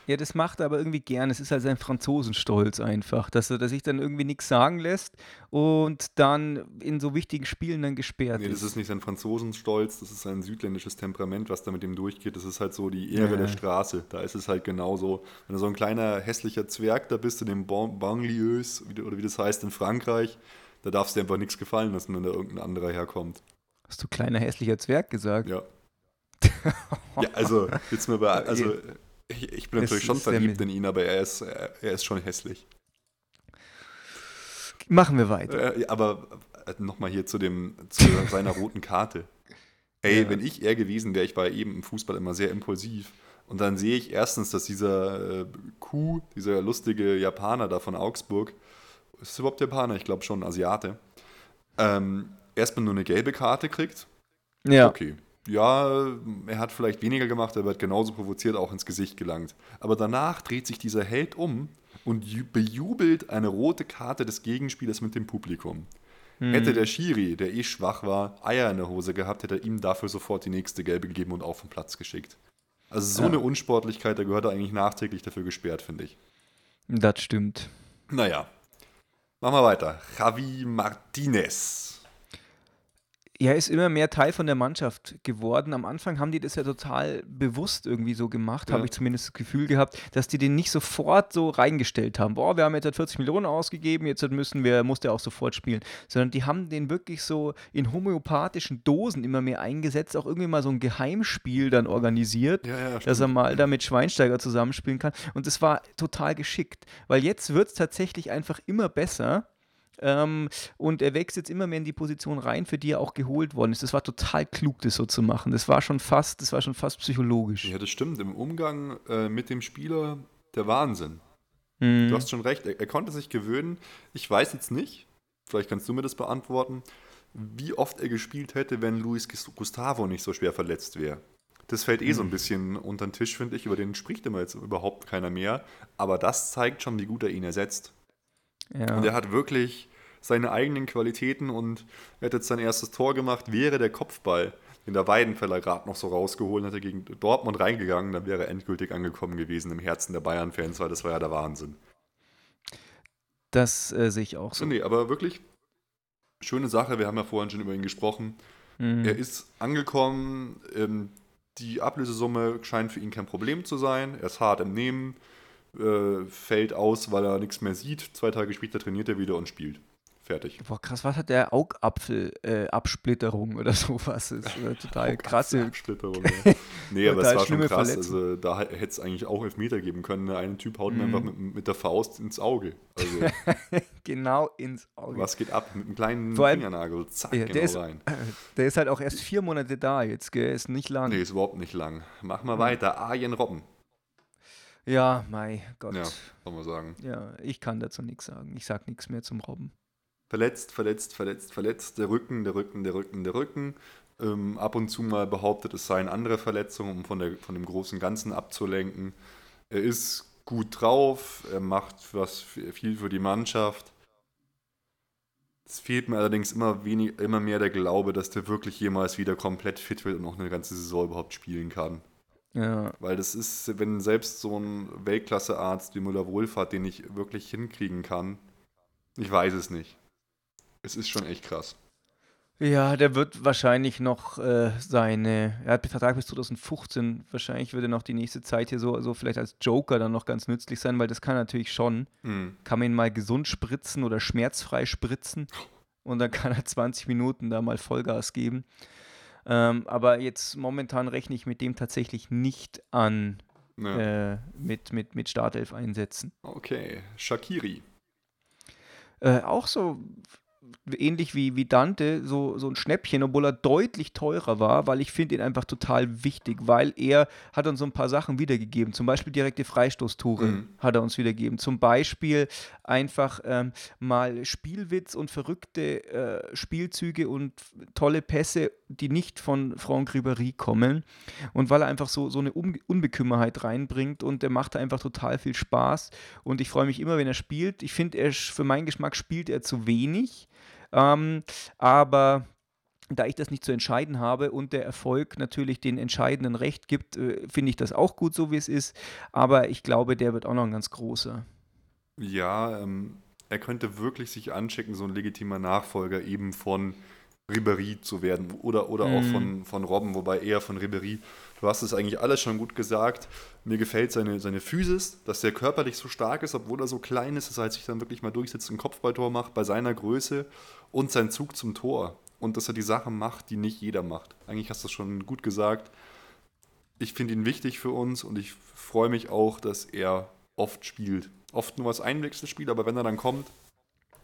Speaker 2: Ja, das macht er aber irgendwie gern. Es ist halt sein Franzosenstolz einfach, dass er dass sich dann irgendwie nichts sagen lässt und dann in so wichtigen Spielen dann gesperrt
Speaker 3: nee, ist. Nee, das ist nicht sein Franzosenstolz, das ist sein südländisches Temperament, was da mit ihm durchgeht. Das ist halt so die Ehre ja. der Straße. Da ist es halt genauso. Wenn du so ein kleiner hässlicher Zwerg da bist in den Banlieues oder wie das heißt in Frankreich, da darfst du dir einfach nichts gefallen lassen, wenn da irgendein anderer herkommt.
Speaker 2: Hast du kleiner hässlicher Zwerg gesagt?
Speaker 3: Ja. (laughs) ja, also jetzt mal bei, also ich, ich bin natürlich schon verliebt in ihn, aber er ist, er, er ist schon hässlich.
Speaker 2: Machen wir weiter.
Speaker 3: Äh, aber äh, nochmal hier zu, dem, zu (laughs) seiner roten Karte. Ey, ja. wenn ich er gewesen wäre, ich war eben im Fußball immer sehr impulsiv. Und dann sehe ich erstens, dass dieser äh, Kuh, dieser lustige Japaner da von Augsburg, ist es überhaupt Japaner? Ich glaube schon, Asiate, ähm, erstmal nur eine gelbe Karte kriegt. Ja. Okay ja, er hat vielleicht weniger gemacht, er wird genauso provoziert auch ins Gesicht gelangt. Aber danach dreht sich dieser Held um und bejubelt eine rote Karte des Gegenspielers mit dem Publikum. Mhm. Hätte der Schiri, der eh schwach war, Eier in der Hose gehabt, hätte er ihm dafür sofort die nächste Gelbe gegeben und auch vom Platz geschickt. Also so ja. eine Unsportlichkeit, da gehört er eigentlich nachträglich dafür gesperrt, finde ich.
Speaker 2: Das stimmt.
Speaker 3: Naja, machen wir weiter. Javi Martinez
Speaker 2: er ist immer mehr Teil von der Mannschaft geworden. Am Anfang haben die das ja total bewusst irgendwie so gemacht, ja. habe ich zumindest das Gefühl gehabt, dass die den nicht sofort so reingestellt haben. Boah, wir haben jetzt 40 Millionen ausgegeben, jetzt müssen wir, muss der auch sofort spielen. Sondern die haben den wirklich so in homöopathischen Dosen immer mehr eingesetzt, auch irgendwie mal so ein Geheimspiel dann organisiert, ja, ja, dass er mal da mit Schweinsteiger zusammenspielen kann. Und das war total geschickt, weil jetzt wird es tatsächlich einfach immer besser ähm, und er wächst jetzt immer mehr in die Position rein, für die er auch geholt worden ist. Das war total klug, das so zu machen. Das war schon fast, das war schon fast psychologisch.
Speaker 3: Ja, das stimmt. Im Umgang äh, mit dem Spieler der Wahnsinn. Mhm. Du hast schon recht. Er, er konnte sich gewöhnen. Ich weiß jetzt nicht, vielleicht kannst du mir das beantworten, wie oft er gespielt hätte, wenn Luis Gustavo nicht so schwer verletzt wäre. Das fällt eh so ein mhm. bisschen unter den Tisch, finde ich. Über den spricht immer jetzt überhaupt keiner mehr. Aber das zeigt schon, wie gut er ihn ersetzt. Ja. Und er hat wirklich seine eigenen Qualitäten und er hat jetzt sein erstes Tor gemacht, wäre der Kopfball, den der Weidenfeller gerade noch so rausgeholt hätte, gegen Dortmund reingegangen, dann wäre er endgültig angekommen gewesen im Herzen der Bayern-Fans, weil das war ja der Wahnsinn.
Speaker 2: Das äh, sehe ich auch so.
Speaker 3: Nee, aber wirklich schöne Sache, wir haben ja vorhin schon über ihn gesprochen. Mhm. Er ist angekommen, ähm, die Ablösesumme scheint für ihn kein Problem zu sein, er ist hart im Nehmen äh, fällt aus, weil er nichts mehr sieht. Zwei Tage später trainiert er wieder und spielt. Fertig.
Speaker 2: Boah, krass, was hat der Augapfel-Absplitterung äh, oder (laughs) sowas? Das ist äh, total krasse. (laughs)
Speaker 3: Absplitterung, ja. (laughs) Nee, aber es war schon krass. Also, da hätte es eigentlich auch Elfmeter geben können. Der eine Typ haut mm. mir einfach mit, mit, der Faust ins Auge. Also,
Speaker 2: genau ins Auge.
Speaker 3: Was geht ab? Mit einem kleinen allem, Fingernagel. Zack, ja, genau
Speaker 2: ist,
Speaker 3: rein.
Speaker 2: Der ist halt auch erst vier Monate da jetzt, gell? Ist nicht lang.
Speaker 3: Nee, ist überhaupt nicht lang. Mach mal mhm. weiter. Arjen Robben.
Speaker 2: Ja, mein Gott.
Speaker 3: Ja, kann man sagen.
Speaker 2: Ja, ich kann dazu nichts sagen. Ich sag nichts mehr zum Robben.
Speaker 3: Verletzt, verletzt, verletzt, verletzt. Der Rücken, der Rücken, der Rücken, der Rücken. Ähm, ab und zu mal behauptet, es seien andere Verletzungen, um von, der, von dem großen Ganzen abzulenken. Er ist gut drauf, er macht was viel für die Mannschaft. Es fehlt mir allerdings immer, wenig, immer mehr der Glaube, dass der wirklich jemals wieder komplett fit wird und noch eine ganze Saison überhaupt spielen kann. Ja. Weil das ist, wenn selbst so ein Weltklassearzt wie Müller-Wohlfahrt den ich wirklich hinkriegen kann, ich weiß es nicht. Es ist schon echt krass.
Speaker 2: Ja, der wird wahrscheinlich noch äh, seine, er hat Vertrag bis 2015, wahrscheinlich würde noch die nächste Zeit hier so, so vielleicht als Joker dann noch ganz nützlich sein, weil das kann natürlich schon, mhm. kann man ihn mal gesund spritzen oder schmerzfrei spritzen und dann kann er 20 Minuten da mal Vollgas geben. Ähm, aber jetzt momentan rechne ich mit dem tatsächlich nicht an, ja. äh, mit, mit, mit Startelf einsetzen.
Speaker 3: Okay, Shakiri.
Speaker 2: Äh, auch so ähnlich wie, wie Dante, so, so ein Schnäppchen, obwohl er deutlich teurer war, weil ich finde ihn einfach total wichtig, weil er hat uns so ein paar Sachen wiedergegeben. Zum Beispiel direkte Freistoßtore mhm. hat er uns wiedergegeben. Zum Beispiel einfach ähm, mal Spielwitz und verrückte äh, Spielzüge und tolle Pässe, die nicht von Franck Ribéry kommen. Und weil er einfach so, so eine Un Unbekümmerheit reinbringt und der macht einfach total viel Spaß. Und ich freue mich immer, wenn er spielt. Ich finde, er für meinen Geschmack spielt er zu wenig. Ähm, aber da ich das nicht zu entscheiden habe und der Erfolg natürlich den entscheidenden Recht gibt, äh, finde ich das auch gut, so wie es ist. Aber ich glaube, der wird auch noch ein ganz großer.
Speaker 3: Ja, ähm, er könnte wirklich sich anschicken, so ein legitimer Nachfolger eben von Ribery zu werden oder, oder auch von,
Speaker 2: Mhm.
Speaker 3: von Robben, wobei eher von Ribery. Du hast es eigentlich alles schon gut gesagt. Mir gefällt seine, seine Physis, dass der körperlich so stark ist, obwohl er so klein ist, dass er halt sich dann wirklich mal durchsetzt und ein Kopfballtor macht bei seiner Größe und sein Zug zum Tor. Und dass er die Sachen macht, die nicht jeder macht. Eigentlich hast du es schon gut gesagt. Ich finde ihn wichtig für uns und ich freue mich auch, dass er oft spielt. Oft nur als Einwechselspiel, aber wenn er dann kommt,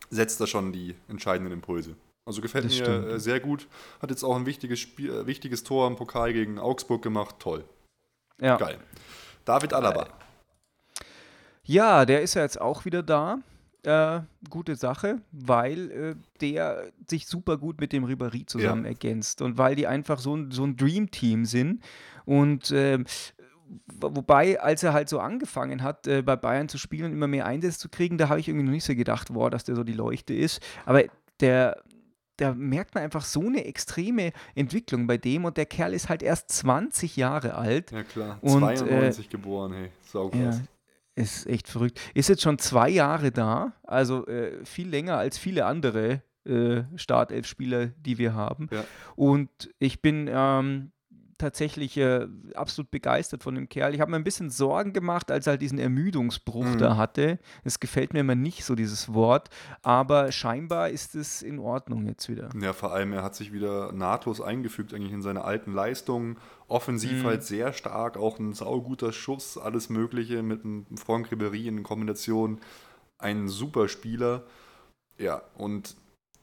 Speaker 3: setzt er schon die entscheidenden Impulse. Also gefällt
Speaker 2: Das
Speaker 3: mir
Speaker 2: stimmt.
Speaker 3: äh, sehr gut. Hat jetzt auch ein wichtiges, Spiel, äh, wichtiges Tor im Pokal gegen Augsburg gemacht. Toll.
Speaker 2: Ja.
Speaker 3: Geil. David Alaba.
Speaker 2: Ja, der ist ja jetzt auch wieder da. Äh, gute Sache, weil äh, der sich super gut mit dem Ribéry zusammen
Speaker 3: Ja.
Speaker 2: ergänzt und weil die einfach so ein, so ein Dream-Team sind. Und wo- wobei, als er halt so angefangen hat, äh, bei Bayern zu spielen und immer mehr Einsätze zu kriegen, da habe ich irgendwie noch nicht so gedacht, boah, dass der so die Leuchte ist. Aber der, da merkt man einfach so eine extreme Entwicklung bei dem und der Kerl ist halt erst 20 Jahre alt.
Speaker 3: Ja klar.
Speaker 2: Und, äh,
Speaker 3: 92 geboren, hey. Saukrass.
Speaker 2: Ja, ist echt verrückt. Ist jetzt schon zwei Jahre da, also äh, viel länger als viele andere äh, Startelf-Spieler, die wir haben.
Speaker 3: Ja.
Speaker 2: Und ich bin ähm, tatsächlich äh, absolut begeistert von dem Kerl. Ich habe mir ein bisschen Sorgen gemacht, als er halt diesen Ermüdungsbruch
Speaker 3: Mhm.
Speaker 2: da hatte. Es gefällt mir immer nicht so, dieses Wort. Aber scheinbar ist es in Ordnung jetzt wieder.
Speaker 3: Ja, vor allem, er hat sich wieder nahtlos eingefügt eigentlich in seine alten Leistungen. Offensiv
Speaker 2: Mhm.
Speaker 3: halt sehr stark, auch ein sauguter Schuss, alles Mögliche mit einem Franck Ribéry in Kombination. Ein super Spieler. Ja, und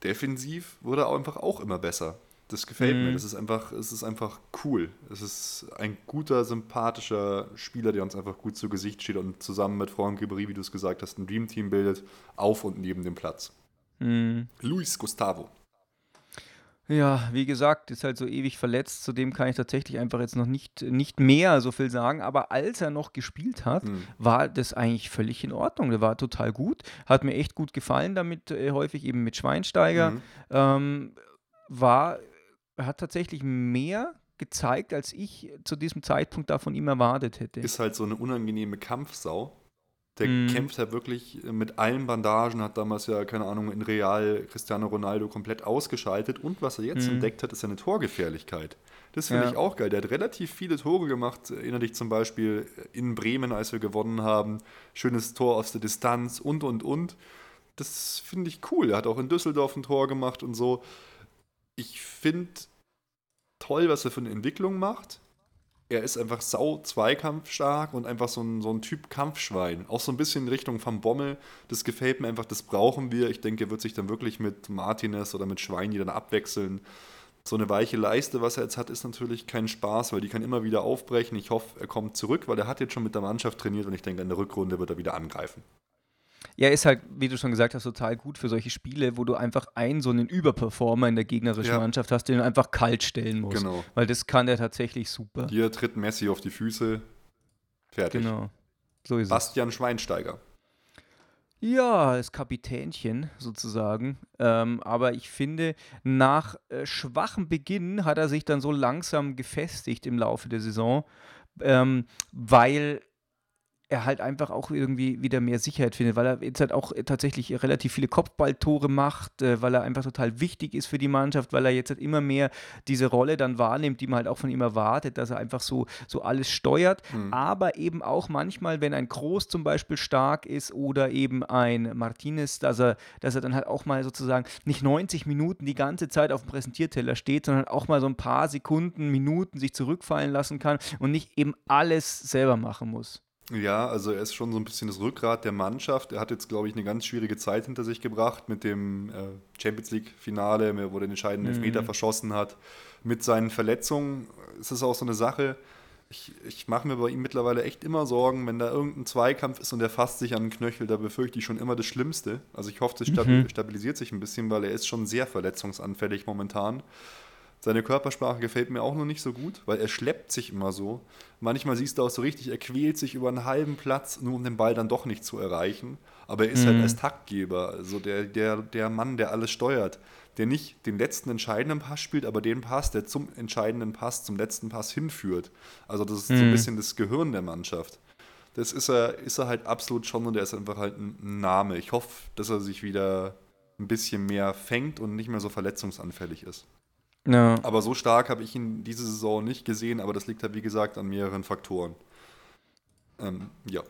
Speaker 3: defensiv wurde er einfach auch immer besser. Das gefällt mir.
Speaker 2: Mhm.
Speaker 3: Das ist einfach, es ist einfach cool. Es ist ein guter, sympathischer Spieler, der uns einfach gut zu Gesicht steht und zusammen mit Franck Ribéry, wie du es gesagt hast, ein Dreamteam bildet, auf und neben dem Platz.
Speaker 2: Mhm.
Speaker 3: Luis Gustavo.
Speaker 2: Ja, wie gesagt, ist halt so ewig verletzt. Zudem kann ich tatsächlich einfach jetzt noch nicht, nicht mehr so viel sagen. Aber als er noch gespielt hat,
Speaker 3: Hm.
Speaker 2: war das eigentlich völlig in Ordnung. Der war total gut. Hat mir echt gut gefallen damit, äh, häufig eben mit Schweinsteiger.
Speaker 3: Mhm.
Speaker 2: Ähm, war, hat tatsächlich mehr gezeigt, als ich zu diesem Zeitpunkt da von ihm erwartet hätte.
Speaker 3: ist halt so eine unangenehme Kampfsau. Der
Speaker 2: Mhm.
Speaker 3: kämpft halt wirklich mit allen Bandagen, hat damals ja, keine Ahnung, in Real Cristiano Ronaldo komplett ausgeschaltet. Und was er jetzt
Speaker 2: Mhm.
Speaker 3: entdeckt hat, ist seine Torgefährlichkeit. Das finde
Speaker 2: Ja.
Speaker 3: ich auch geil. Der hat relativ viele Tore gemacht. Erinnere dich zum Beispiel in Bremen, als wir gewonnen haben. Schönes Tor aus der Distanz und, und, und. Das finde ich cool. Er hat auch in Düsseldorf ein Tor gemacht und so. Ich finde toll, was er für eine Entwicklung macht er ist einfach sau zweikampfstark und einfach so ein, so ein Typ Kampfschwein. Auch so ein bisschen in Richtung Van Bommel. Das gefällt mir einfach, das brauchen wir. Ich denke, er wird sich dann wirklich mit Martinez oder mit Schweini dann abwechseln. So eine weiche Leiste, was er jetzt hat, ist natürlich kein Spaß, weil die kann immer wieder aufbrechen. Ich hoffe, er kommt zurück, weil er hat jetzt schon mit der Mannschaft trainiert und ich denke, in der Rückrunde wird er wieder angreifen.
Speaker 2: Ja, ist halt, wie du schon gesagt hast, total gut für solche Spiele, wo du einfach einen so einen Überperformer in der gegnerischen
Speaker 3: Ja.
Speaker 2: Mannschaft hast, den du einfach kalt stellen musst.
Speaker 3: Genau.
Speaker 2: Weil das kann der tatsächlich super.
Speaker 3: Hier tritt Messi auf die Füße. Fertig.
Speaker 2: Genau. So ist es.
Speaker 3: Bastian Schweinsteiger.
Speaker 2: Ja, das Kapitänchen sozusagen. Ähm, aber ich finde, nach äh, schwachem Beginn hat er sich dann so langsam gefestigt im Laufe der Saison, ähm, weil er halt einfach auch irgendwie wieder mehr Sicherheit findet, weil er jetzt halt auch tatsächlich relativ viele Kopfballtore macht, äh, weil er einfach total wichtig ist für die Mannschaft, weil er jetzt halt immer mehr diese Rolle dann wahrnimmt, die man halt auch von ihm erwartet, dass er einfach so, so alles steuert,
Speaker 3: Mhm.
Speaker 2: aber eben auch manchmal, wenn ein Groß zum Beispiel stark ist oder eben ein Martinez, dass er, dass er dann halt auch mal sozusagen nicht 90 Minuten die ganze Zeit auf dem Präsentierteller steht, sondern auch mal so ein paar Sekunden, Minuten sich zurückfallen lassen kann und nicht eben alles selber machen muss.
Speaker 3: Ja, also er ist schon so ein bisschen das Rückgrat der Mannschaft. Er hat jetzt, glaube ich, eine ganz schwierige Zeit hinter sich gebracht mit dem äh, Champions League-Finale, wo er den entscheidenden Elfmeter verschossen hat. Mit seinen Verletzungen ist es auch so eine Sache. Ich, ich mache mir bei ihm mittlerweile echt immer Sorgen, wenn da irgendein Zweikampf ist und er fasst sich an den Knöchel, da befürchte ich schon immer das Schlimmste. Also ich hoffe, das stabil, stabilisiert sich ein bisschen, weil er ist schon sehr verletzungsanfällig momentan. Seine Körpersprache gefällt mir auch noch nicht so gut, weil er schleppt sich immer so. Manchmal siehst du auch so richtig, er quält sich über einen halben Platz, nur um den Ball dann doch nicht zu erreichen. Aber er ist halt mhm. halt als Taktgeber, also der, der, der Mann, der alles steuert, der nicht den letzten entscheidenden Pass spielt, aber den Pass, der zum entscheidenden Pass, zum letzten Pass hinführt. Also das ist mhm. so ein mhm. bisschen das Gehirn der Mannschaft. Das ist er, ist er halt absolut schon und der ist einfach halt ein Name. Ich hoffe, dass er sich wieder ein bisschen mehr fängt und nicht mehr so verletzungsanfällig ist. Ja. Aber so stark habe ich ihn diese Saison nicht gesehen, aber das liegt halt, wie gesagt, an mehreren Faktoren. Ähm, ja.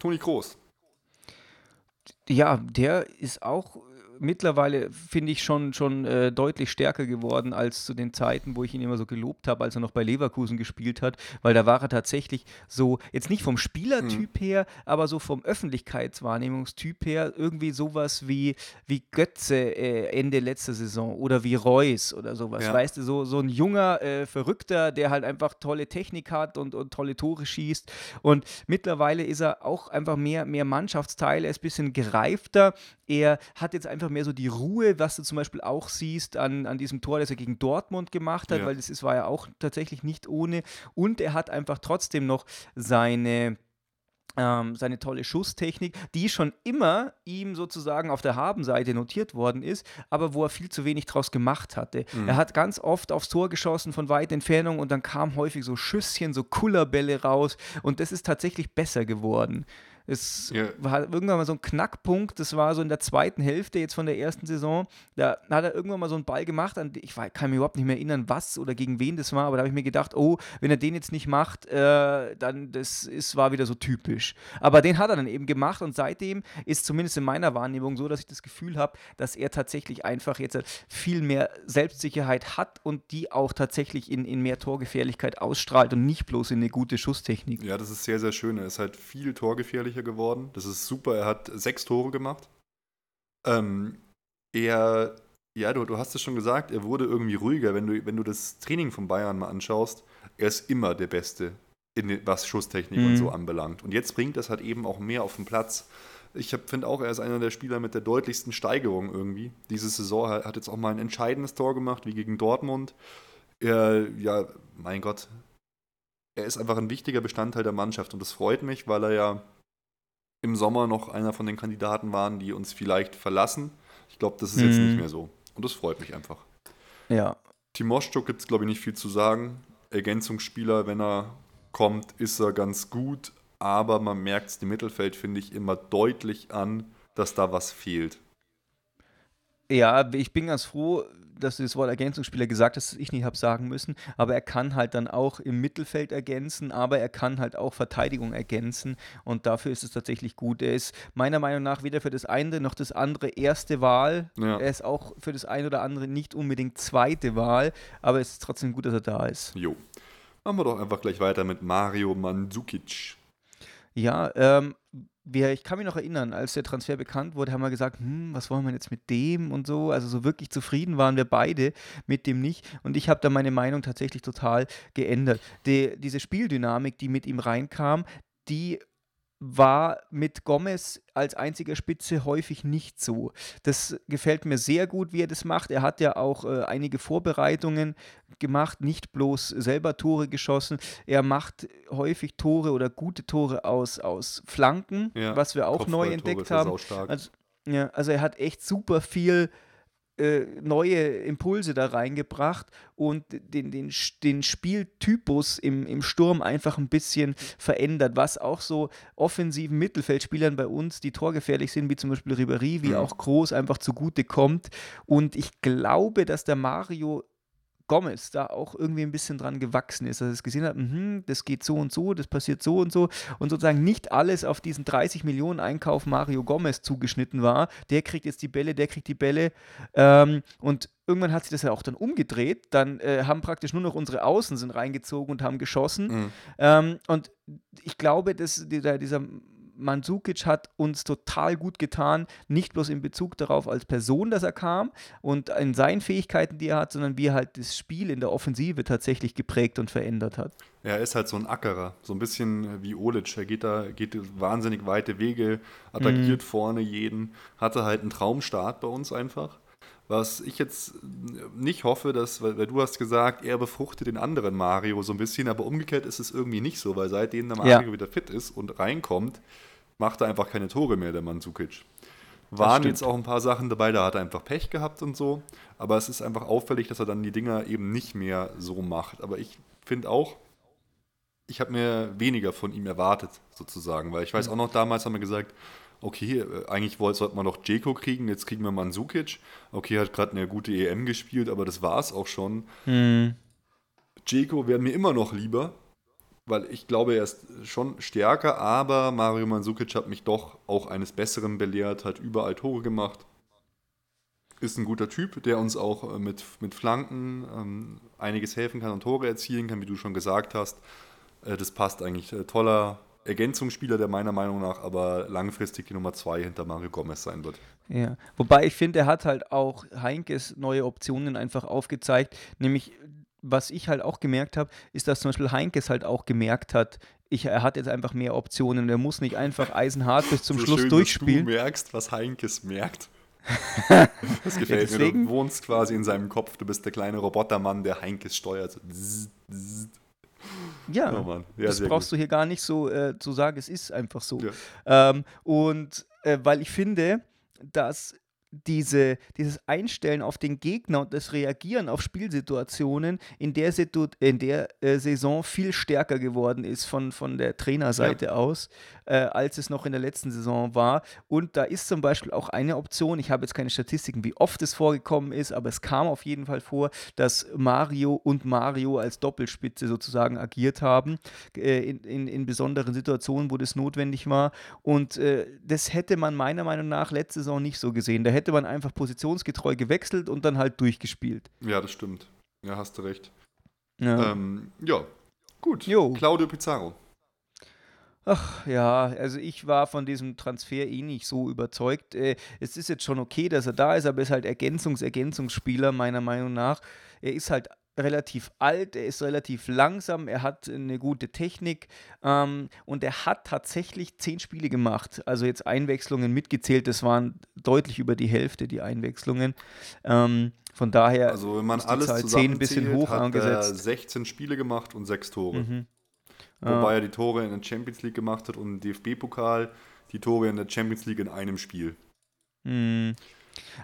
Speaker 3: Toni Kroos.
Speaker 2: Ja, der ist auch mittlerweile, finde ich, schon, schon äh, deutlich stärker geworden als zu den Zeiten, wo ich ihn immer so gelobt habe, als er noch bei Leverkusen gespielt hat, weil da war er tatsächlich so, jetzt nicht vom Spielertyp mhm. her, aber so vom Öffentlichkeitswahrnehmungstyp her, irgendwie sowas wie, wie Götze äh, Ende letzter Saison oder wie Reus oder sowas. Ja. Weißt du, so, so ein junger äh, Verrückter, der halt einfach tolle Technik hat und, und tolle Tore schießt. Und mittlerweile ist er auch einfach mehr, mehr Mannschaftsteil, er ist ein bisschen gereifter. Er hat jetzt einfach mehr so die Ruhe, was du zum Beispiel auch siehst an, an diesem Tor, das er gegen Dortmund gemacht hat, ja. weil das ist, war ja auch tatsächlich nicht ohne. Und er hat einfach trotzdem noch seine ähm, seine tolle Schusstechnik, die schon immer ihm sozusagen auf der Habenseite notiert worden ist, aber wo er viel zu wenig draus gemacht hatte. Mhm. Er hat ganz oft aufs Tor geschossen von weiter Entfernung und dann kamen häufig so Schüsschen, so Kullerbälle raus und das ist tatsächlich besser geworden. Es ja. war irgendwann mal so ein Knackpunkt, das war so in der zweiten Hälfte jetzt von der ersten Saison. Da hat er irgendwann mal so einen Ball gemacht, an, ich kann mich überhaupt nicht mehr erinnern, was oder gegen wen das war, aber da habe ich mir gedacht, oh, wenn er den jetzt nicht macht, äh, dann das ist, war wieder so typisch. Aber den hat er dann eben gemacht und seitdem ist zumindest in meiner Wahrnehmung so, dass ich das Gefühl habe, dass er tatsächlich einfach jetzt viel mehr Selbstsicherheit hat und die auch tatsächlich in, in mehr Torgefährlichkeit ausstrahlt und nicht bloß in eine gute Schusstechnik.
Speaker 3: Ja, das ist sehr, sehr schön. Er ist halt viel torgefährlicher Torschütze geworden. Das ist super. Er hat sechs Tore gemacht. Ähm, er, ja, du, du hast es schon gesagt, er wurde irgendwie ruhiger. Wenn du, wenn du das Training von Bayern mal anschaust, er ist immer der Beste, in, was Schusstechnik mhm. und so anbelangt. Und jetzt bringt das halt eben auch mehr auf den Platz. Ich finde auch, er ist einer der Spieler mit der deutlichsten Steigerung irgendwie. Diese Saison hat, hat jetzt auch mal ein entscheidendes Tor gemacht, wie gegen Dortmund. Er, ja, mein Gott, er ist einfach ein wichtiger Bestandteil der Mannschaft und das freut mich, weil er ja im Sommer noch einer von den Kandidaten waren, die uns vielleicht verlassen. Ich glaube, das ist mhm. jetzt nicht mehr so. Und das freut mich einfach.
Speaker 2: Ja.
Speaker 3: Timoschuk gibt es, glaube ich, nicht viel zu sagen. Ergänzungsspieler, wenn er kommt, ist er ganz gut. Aber man merkt es im Mittelfeld, finde ich, immer deutlich an, dass da was fehlt.
Speaker 2: Ja, ich bin ganz froh, dass du das Wort Ergänzungsspieler gesagt hast, dass ich nicht habe sagen müssen, aber er kann halt dann auch im Mittelfeld ergänzen, aber er kann halt auch Verteidigung ergänzen und dafür ist es tatsächlich gut. Er ist meiner Meinung nach weder für das eine noch das andere erste Wahl. Ja. Er ist auch für das eine oder andere nicht unbedingt zweite Wahl, aber es ist trotzdem gut, dass er da ist.
Speaker 3: Jo. Machen wir doch einfach gleich weiter mit Mario Mandzukic.
Speaker 2: Ja, ähm, wir, ich kann mich noch erinnern, als der Transfer bekannt wurde, haben wir gesagt, hm, was wollen wir jetzt mit dem und so. Also so wirklich zufrieden waren wir beide mit dem nicht. Und ich habe da meine Meinung tatsächlich total geändert. Die, diese Spieldynamik, die mit ihm reinkam, die war mit Gomez als einziger Spitze häufig nicht so. Das gefällt mir sehr gut, wie er das macht. Er hat ja auch äh, einige Vorbereitungen gemacht, nicht bloß selber Tore geschossen. Er macht häufig Tore oder gute Tore aus, aus Flanken, ja, was wir auch neu entdeckt haben. Also, ja, also er hat echt super viel äh, neue Impulse da reingebracht und den, den, den Spieltypus im, im Sturm einfach ein bisschen verändert, was auch so offensiven Mittelfeldspielern bei uns, die torgefährlich sind, wie zum Beispiel Ribéry, wie auch Groß, einfach zugute kommt. Und ich glaube, dass der Mario Gomez da auch irgendwie ein bisschen dran gewachsen ist, dass er es gesehen hat, mh, das geht so und so, das passiert so und so und sozusagen nicht alles auf diesen 30 Millionen Einkauf Mario Gomez zugeschnitten war. Der kriegt jetzt die Bälle, der kriegt die Bälle ähm, und irgendwann hat sich das ja auch dann umgedreht. Dann äh, haben praktisch nur noch unsere Außen sind reingezogen und haben geschossen. Mhm. Ähm, und ich glaube, dass dieser, dieser Mandzukic hat uns total gut getan, nicht bloß in Bezug darauf als Person, dass er kam und in seinen Fähigkeiten, die er hat, sondern wie er halt das Spiel in der Offensive tatsächlich geprägt und verändert hat.
Speaker 3: Ja, er ist halt so ein Ackerer, so ein bisschen wie Olic. Er geht da geht wahnsinnig weite Wege, attackiert mhm. vorne jeden, hatte halt einen Traumstart bei uns einfach. Was ich jetzt nicht hoffe, dass, weil, weil, du hast gesagt, er befruchtet den anderen Mario so ein bisschen, aber umgekehrt ist es irgendwie nicht so, weil seitdem der Mario ja. wieder fit ist und reinkommt, macht er einfach keine Tore mehr, der Mandzukic. Waren jetzt auch ein paar Sachen dabei, da hat er einfach Pech gehabt und so. Aber es ist einfach auffällig, dass er dann die Dinger eben nicht mehr so macht. Aber ich finde auch, ich habe mir weniger von ihm erwartet, sozusagen. Weil ich weiß auch noch, damals haben wir gesagt, okay, äh, eigentlich sollte man doch Jeko kriegen, jetzt kriegen wir Mandzukic. Okay, hat gerade eine gute EM gespielt, aber das war es auch schon.
Speaker 2: Hm.
Speaker 3: Jeko wäre mir immer noch lieber, weil ich glaube, er ist schon stärker, aber Mario Mandzukic hat mich doch auch eines Besseren belehrt, hat überall Tore gemacht. Ist ein guter Typ, der uns auch äh, mit, mit Flanken ähm, einiges helfen kann und Tore erzielen kann, wie du schon gesagt hast. Äh, das passt eigentlich. Äh, toller Ergänzungsspieler, der meiner Meinung nach aber langfristig die Nummer zwei hinter Mario Gomez sein wird.
Speaker 2: Ja, wobei ich finde, er hat halt auch Heinkes neue Optionen einfach aufgezeigt, nämlich was ich halt auch gemerkt habe, ist, dass zum Beispiel Heinkes halt auch gemerkt hat, ich, er hat jetzt einfach mehr Optionen. Er muss nicht einfach (laughs) eisenhart bis zum
Speaker 3: so
Speaker 2: Schluss
Speaker 3: schön,
Speaker 2: durchspielen.
Speaker 3: Dass du merkst, was Heinkes merkt. (laughs) Das gefällt
Speaker 2: Ja,
Speaker 3: mir.
Speaker 2: deswegen-
Speaker 3: Du wohnst quasi in seinem Kopf. Du bist der kleine Robotermann, der Heinkes steuert. Zzz, zzz.
Speaker 2: Ja,
Speaker 3: Oh. Ja,
Speaker 2: das brauchst
Speaker 3: gut.
Speaker 2: du hier gar nicht so äh, zu sagen, es ist einfach so.
Speaker 3: Ja.
Speaker 2: Ähm, und äh, weil ich finde, dass diese, dieses Einstellen auf den Gegner und das Reagieren auf Spielsituationen in der, Situ in der äh, Saison viel stärker geworden ist von, von der Trainerseite aus, äh, als es noch in der letzten Saison war. Und da ist zum Beispiel auch eine Option, ich habe jetzt keine Statistiken, wie oft es vorgekommen ist, aber es kam auf jeden Fall vor, dass Mario und Mario als Doppelspitze sozusagen agiert haben, äh, in, in, in besonderen Situationen, wo das notwendig war. Und äh, das hätte man meiner Meinung nach letzte Saison nicht so gesehen. Da hätte man einfach positionsgetreu gewechselt und dann halt durchgespielt.
Speaker 3: Ja, das stimmt. Ja, hast du recht.
Speaker 2: Ja.
Speaker 3: Ähm, ja, gut.
Speaker 2: Jo.
Speaker 3: Claudio Pizarro.
Speaker 2: Ach ja, also ich war von diesem Transfer eh nicht so überzeugt. Äh, es ist jetzt schon okay, dass er da ist, aber er ist halt Ergänzungs-Ergänzungsspieler, meiner Meinung nach. Er ist halt relativ alt, er ist relativ langsam, er hat eine gute Technik ähm, und er hat tatsächlich zehn Spiele gemacht. Also jetzt Einwechslungen mitgezählt, das waren deutlich über die Hälfte, die Einwechslungen. Ähm, von daher
Speaker 3: Also wenn man
Speaker 2: die
Speaker 3: alles
Speaker 2: Zahl 10
Speaker 3: zusammenzählt,
Speaker 2: ein bisschen hoch
Speaker 3: hat er
Speaker 2: angesetzt.
Speaker 3: 16 Spiele gemacht und 6 Tore.
Speaker 2: Mhm.
Speaker 3: Wobei er die Tore in der Champions League gemacht hat und im DFB-Pokal, die Tore in der Champions League in einem Spiel.
Speaker 2: Hm.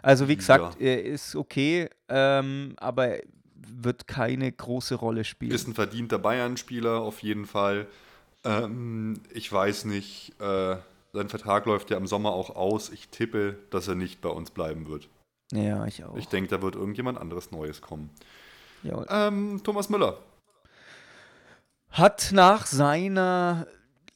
Speaker 2: Also wie gesagt,
Speaker 3: Ja.
Speaker 2: er ist okay, ähm, aber wird keine große Rolle spielen.
Speaker 3: Ist ein verdienter Bayern-Spieler auf jeden Fall. Ähm, ich weiß nicht, äh, sein Vertrag läuft ja im Sommer auch aus. Ich tippe, dass er nicht bei uns bleiben wird.
Speaker 2: ja, ich auch.
Speaker 3: Ich denke, da wird irgendjemand anderes Neues kommen. Ähm, Thomas Müller.
Speaker 2: Hat nach seiner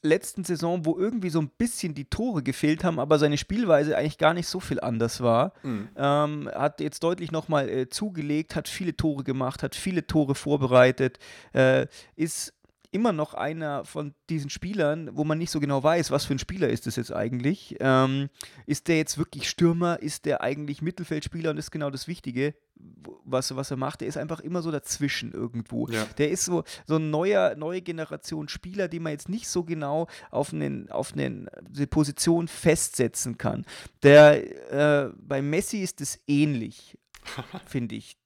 Speaker 2: letzten Saison, wo irgendwie so ein bisschen die Tore gefehlt haben, aber seine Spielweise eigentlich gar nicht so viel anders war,
Speaker 3: Mhm.
Speaker 2: ähm, hat jetzt deutlich nochmal äh, zugelegt, hat viele Tore gemacht, hat viele Tore vorbereitet, äh, ist immer noch einer von diesen Spielern, wo man nicht so genau weiß, was für ein Spieler ist das jetzt eigentlich. Ähm, ist der jetzt wirklich Stürmer? Ist der eigentlich Mittelfeldspieler? Und das ist genau das Wichtige, was, was er macht. Der ist einfach immer so dazwischen irgendwo.
Speaker 3: Ja.
Speaker 2: Der ist so, so ein neuer, neue Generation Spieler, die man jetzt nicht so genau auf, einen, auf einen, eine Position festsetzen kann. Der, äh, bei Messi ist es ähnlich, (laughs) finde ich.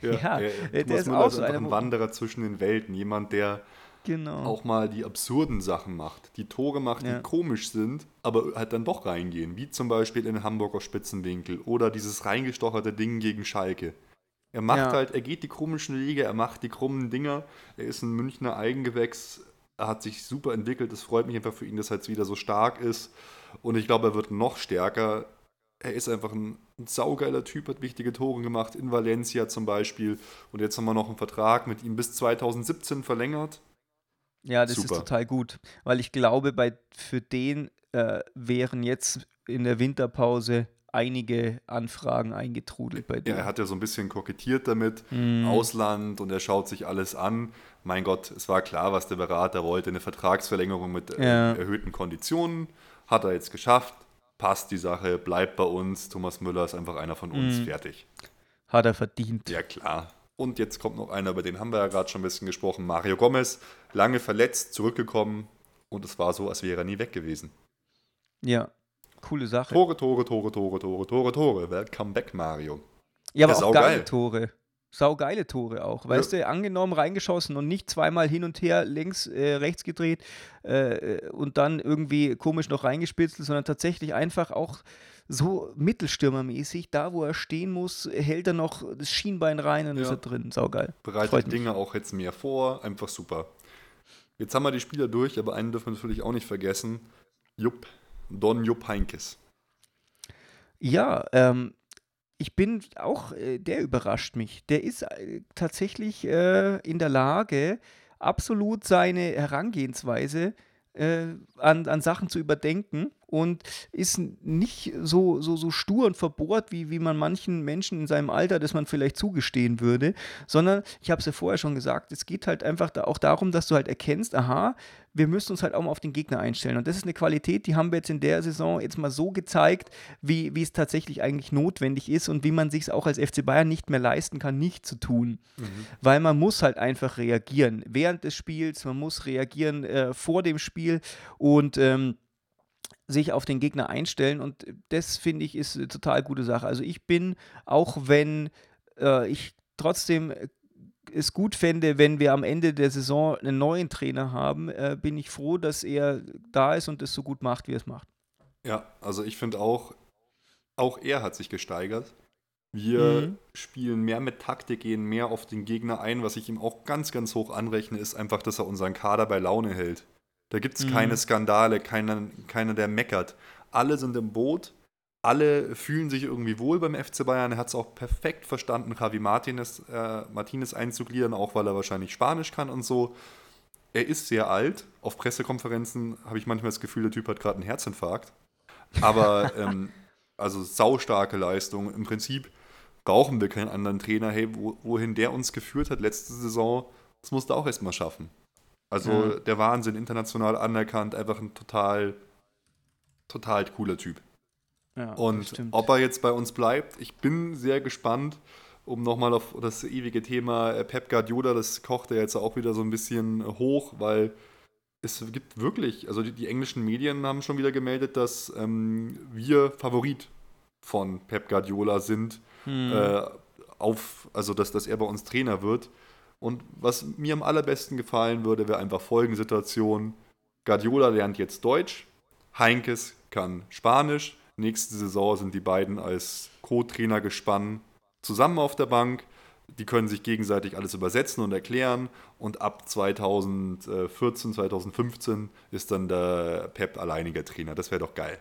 Speaker 2: Ja,
Speaker 3: er-
Speaker 2: der
Speaker 3: Thomas
Speaker 2: ist auch so
Speaker 3: ein Wanderer zwischen den Welten. Jemand, der
Speaker 2: Genau.
Speaker 3: auch mal die absurden Sachen macht. Die Tore macht,
Speaker 2: Ja.
Speaker 3: die komisch sind, aber halt dann doch reingehen. Wie zum Beispiel in Hamburger Spitzenwinkel oder dieses reingestocherte Ding gegen Schalke. Er macht
Speaker 2: Ja.
Speaker 3: halt, er geht die komischen Wege, er macht die krummen Dinger. Er ist ein Münchner Eigengewächs. Er hat sich super entwickelt. Es freut mich einfach für ihn, dass er jetzt wieder so stark ist. Und ich glaube, er wird noch stärker. Er ist einfach ein, ein saugeiler Typ, hat wichtige Tore gemacht, in Valencia zum Beispiel. Und jetzt haben wir noch einen Vertrag mit ihm bis 2017 verlängert.
Speaker 2: Ja, das
Speaker 3: Super.
Speaker 2: ist total gut, weil ich glaube, bei, für den äh, wären jetzt in der Winterpause einige Anfragen eingetrudelt bei
Speaker 3: Ja,
Speaker 2: dir.
Speaker 3: er hat ja so ein bisschen kokettiert damit,
Speaker 2: Mhm.
Speaker 3: Ausland und er schaut sich alles an. Mein Gott, es war klar, was der Berater wollte, eine Vertragsverlängerung mit äh,
Speaker 2: Ja.
Speaker 3: erhöhten Konditionen. Hat er jetzt geschafft, passt die Sache, bleibt bei uns. Thomas Müller ist einfach einer von uns,
Speaker 2: Mhm.
Speaker 3: fertig.
Speaker 2: Hat er verdient.
Speaker 3: Ja, klar. Und jetzt kommt noch einer, über den haben wir ja gerade schon ein bisschen gesprochen, Mario Gomez. Lange verletzt, zurückgekommen und es war so, als wäre er nie weg gewesen.
Speaker 2: Ja, coole Sache.
Speaker 3: Tore, Tore, Tore, Tore, Tore, Tore, Tore. Welcome back, Mario.
Speaker 2: ja, aber
Speaker 3: Ja,
Speaker 2: auch geile. Tore. saugeile Tore auch. Weißt ja. du, angenommen, reingeschossen und nicht zweimal hin und her links, äh, rechts gedreht äh, und dann irgendwie komisch noch reingespitzelt, sondern tatsächlich einfach auch so mittelstürmermäßig, da wo er stehen muss, hält er noch das Schienbein rein und ja. ist er drin. Saugeil.
Speaker 3: Bereitet Dinge auch jetzt mehr vor, einfach super. Jetzt haben wir die Spieler durch, aber einen dürfen wir natürlich auch nicht vergessen. Jupp, Don Jupp Heinkes.
Speaker 2: Ja, ähm, ich bin auch, äh, der überrascht mich. Der ist äh, tatsächlich äh, in der Lage, absolut seine Herangehensweise äh, an, an Sachen zu überdenken und ist nicht so, so, so stur und verbohrt, wie, wie man manchen Menschen in seinem Alter, das man vielleicht zugestehen würde, sondern ich habe es ja vorher schon gesagt, es geht halt einfach da auch darum, dass du halt erkennst, aha, wir müssen uns halt auch mal auf den Gegner einstellen. Und das ist eine Qualität, die haben wir jetzt in der Saison jetzt mal so gezeigt, wie, wie es tatsächlich eigentlich notwendig ist und wie man sich es auch als FC Bayern nicht mehr leisten kann, nicht zu tun. Mhm. Weil man muss halt einfach reagieren während des Spiels, man muss reagieren äh, vor dem Spiel und ähm, sich auf den Gegner einstellen und das finde ich ist eine total gute Sache. Also ich bin, auch wenn äh, ich trotzdem äh, es gut fände, wenn wir am Ende der Saison einen neuen Trainer haben, äh, bin ich froh, dass er da ist und es so gut macht, wie er es macht.
Speaker 3: Ja, also ich finde auch, auch er hat sich gesteigert. Wir mhm. spielen mehr mit Taktik, gehen mehr auf den Gegner ein. Was ich ihm auch ganz, ganz hoch anrechne, ist einfach, dass er unseren Kader bei Laune hält. Da gibt es mhm. keine Skandale, keiner, keiner, der meckert. Alle sind im Boot, alle fühlen sich irgendwie wohl beim FC Bayern. Er hat es auch perfekt verstanden, Javi Martinez, äh, Martinez einzugliedern, auch weil er wahrscheinlich Spanisch kann und so. Er ist sehr alt. Auf Pressekonferenzen habe ich manchmal das Gefühl, der Typ hat gerade einen Herzinfarkt. Aber (laughs) ähm, also saustarke Leistung. Im Prinzip brauchen wir keinen anderen Trainer. Hey, wohin der uns geführt hat letzte Saison, das musste auch erstmal schaffen. Also ja. der Wahnsinn, international anerkannt, einfach ein total, total cooler Typ. Ja, und ob er jetzt bei uns bleibt, ich bin sehr gespannt, um nochmal auf das ewige Thema äh, Pep Guardiola, das kocht er jetzt auch wieder so ein bisschen hoch, weil es gibt wirklich, also die, die englischen Medien haben schon wieder gemeldet, dass ähm, wir Favorit von Pep Guardiola sind, hm. äh, auf, also dass, dass er bei uns Trainer wird. Und was mir am allerbesten gefallen würde, wäre einfach folgende Situation. Guardiola lernt jetzt Deutsch, Heinkes kann Spanisch. Nächste Saison sind die beiden als Co-Trainer gespannt zusammen auf der Bank. Die können sich gegenseitig alles übersetzen und erklären. Und ab 2014, 2015 ist dann der Pep alleiniger Trainer. Das wäre doch geil.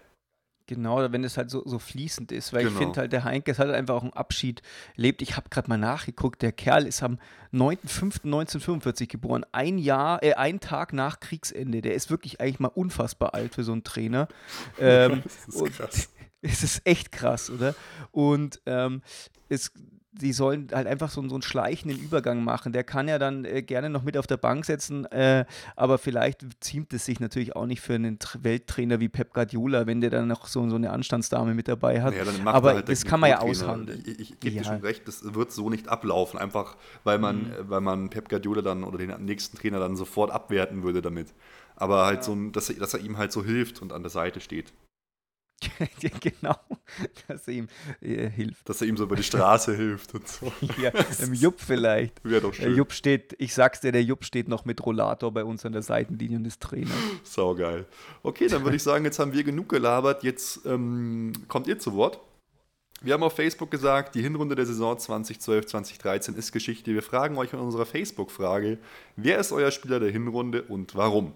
Speaker 2: Genau, wenn es halt so, so fließend ist, weil genau. ich finde halt, der Heinke hat halt einfach auch einen Abschied lebt. Ich habe gerade mal nachgeguckt, der Kerl ist am 9.5.1945 geboren, ein Jahr, äh, ein Tag nach Kriegsende. Der ist wirklich eigentlich mal unfassbar alt für so einen Trainer. (laughs) Ähm, das ist krass. (laughs) Es ist echt krass, oder? Und ähm, es die sollen halt einfach so, so einen schleichenden Übergang machen. Der kann ja dann äh, gerne noch mit auf der Bank setzen, äh, aber vielleicht ziemt es sich natürlich auch nicht für einen Tr Welttrainer wie Pep Guardiola, wenn der dann noch so, so eine Anstandsdame mit dabei hat. Ja, aber halt das kann man ja aushandeln.
Speaker 3: Ich, ich gebe ja. dir schon recht, das wird so nicht ablaufen, einfach weil man, mhm. weil man Pep Guardiola dann oder den nächsten Trainer dann sofort abwerten würde damit. Aber halt ja. so, dass, dass er ihm halt so hilft und an der Seite steht. (laughs)
Speaker 2: genau, dass er ihm äh, hilft.
Speaker 3: Dass er ihm so über die Straße hilft und so. (laughs)
Speaker 2: ja, im Jupp vielleicht.
Speaker 3: Wäre doch schön.
Speaker 2: Der Jupp steht, ich sag's dir, der Jupp steht noch mit Rollator bei uns an der Seitenlinie und ist Trainer.
Speaker 3: Saugeil. Okay, dann würde ich sagen, jetzt haben wir genug gelabert. Jetzt ähm, kommt ihr zu Wort. Wir haben auf Facebook gesagt, die Hinrunde der Saison 2012-2013 ist Geschichte. Wir fragen euch in unserer Facebook-Frage, wer ist euer Spieler der Hinrunde und warum?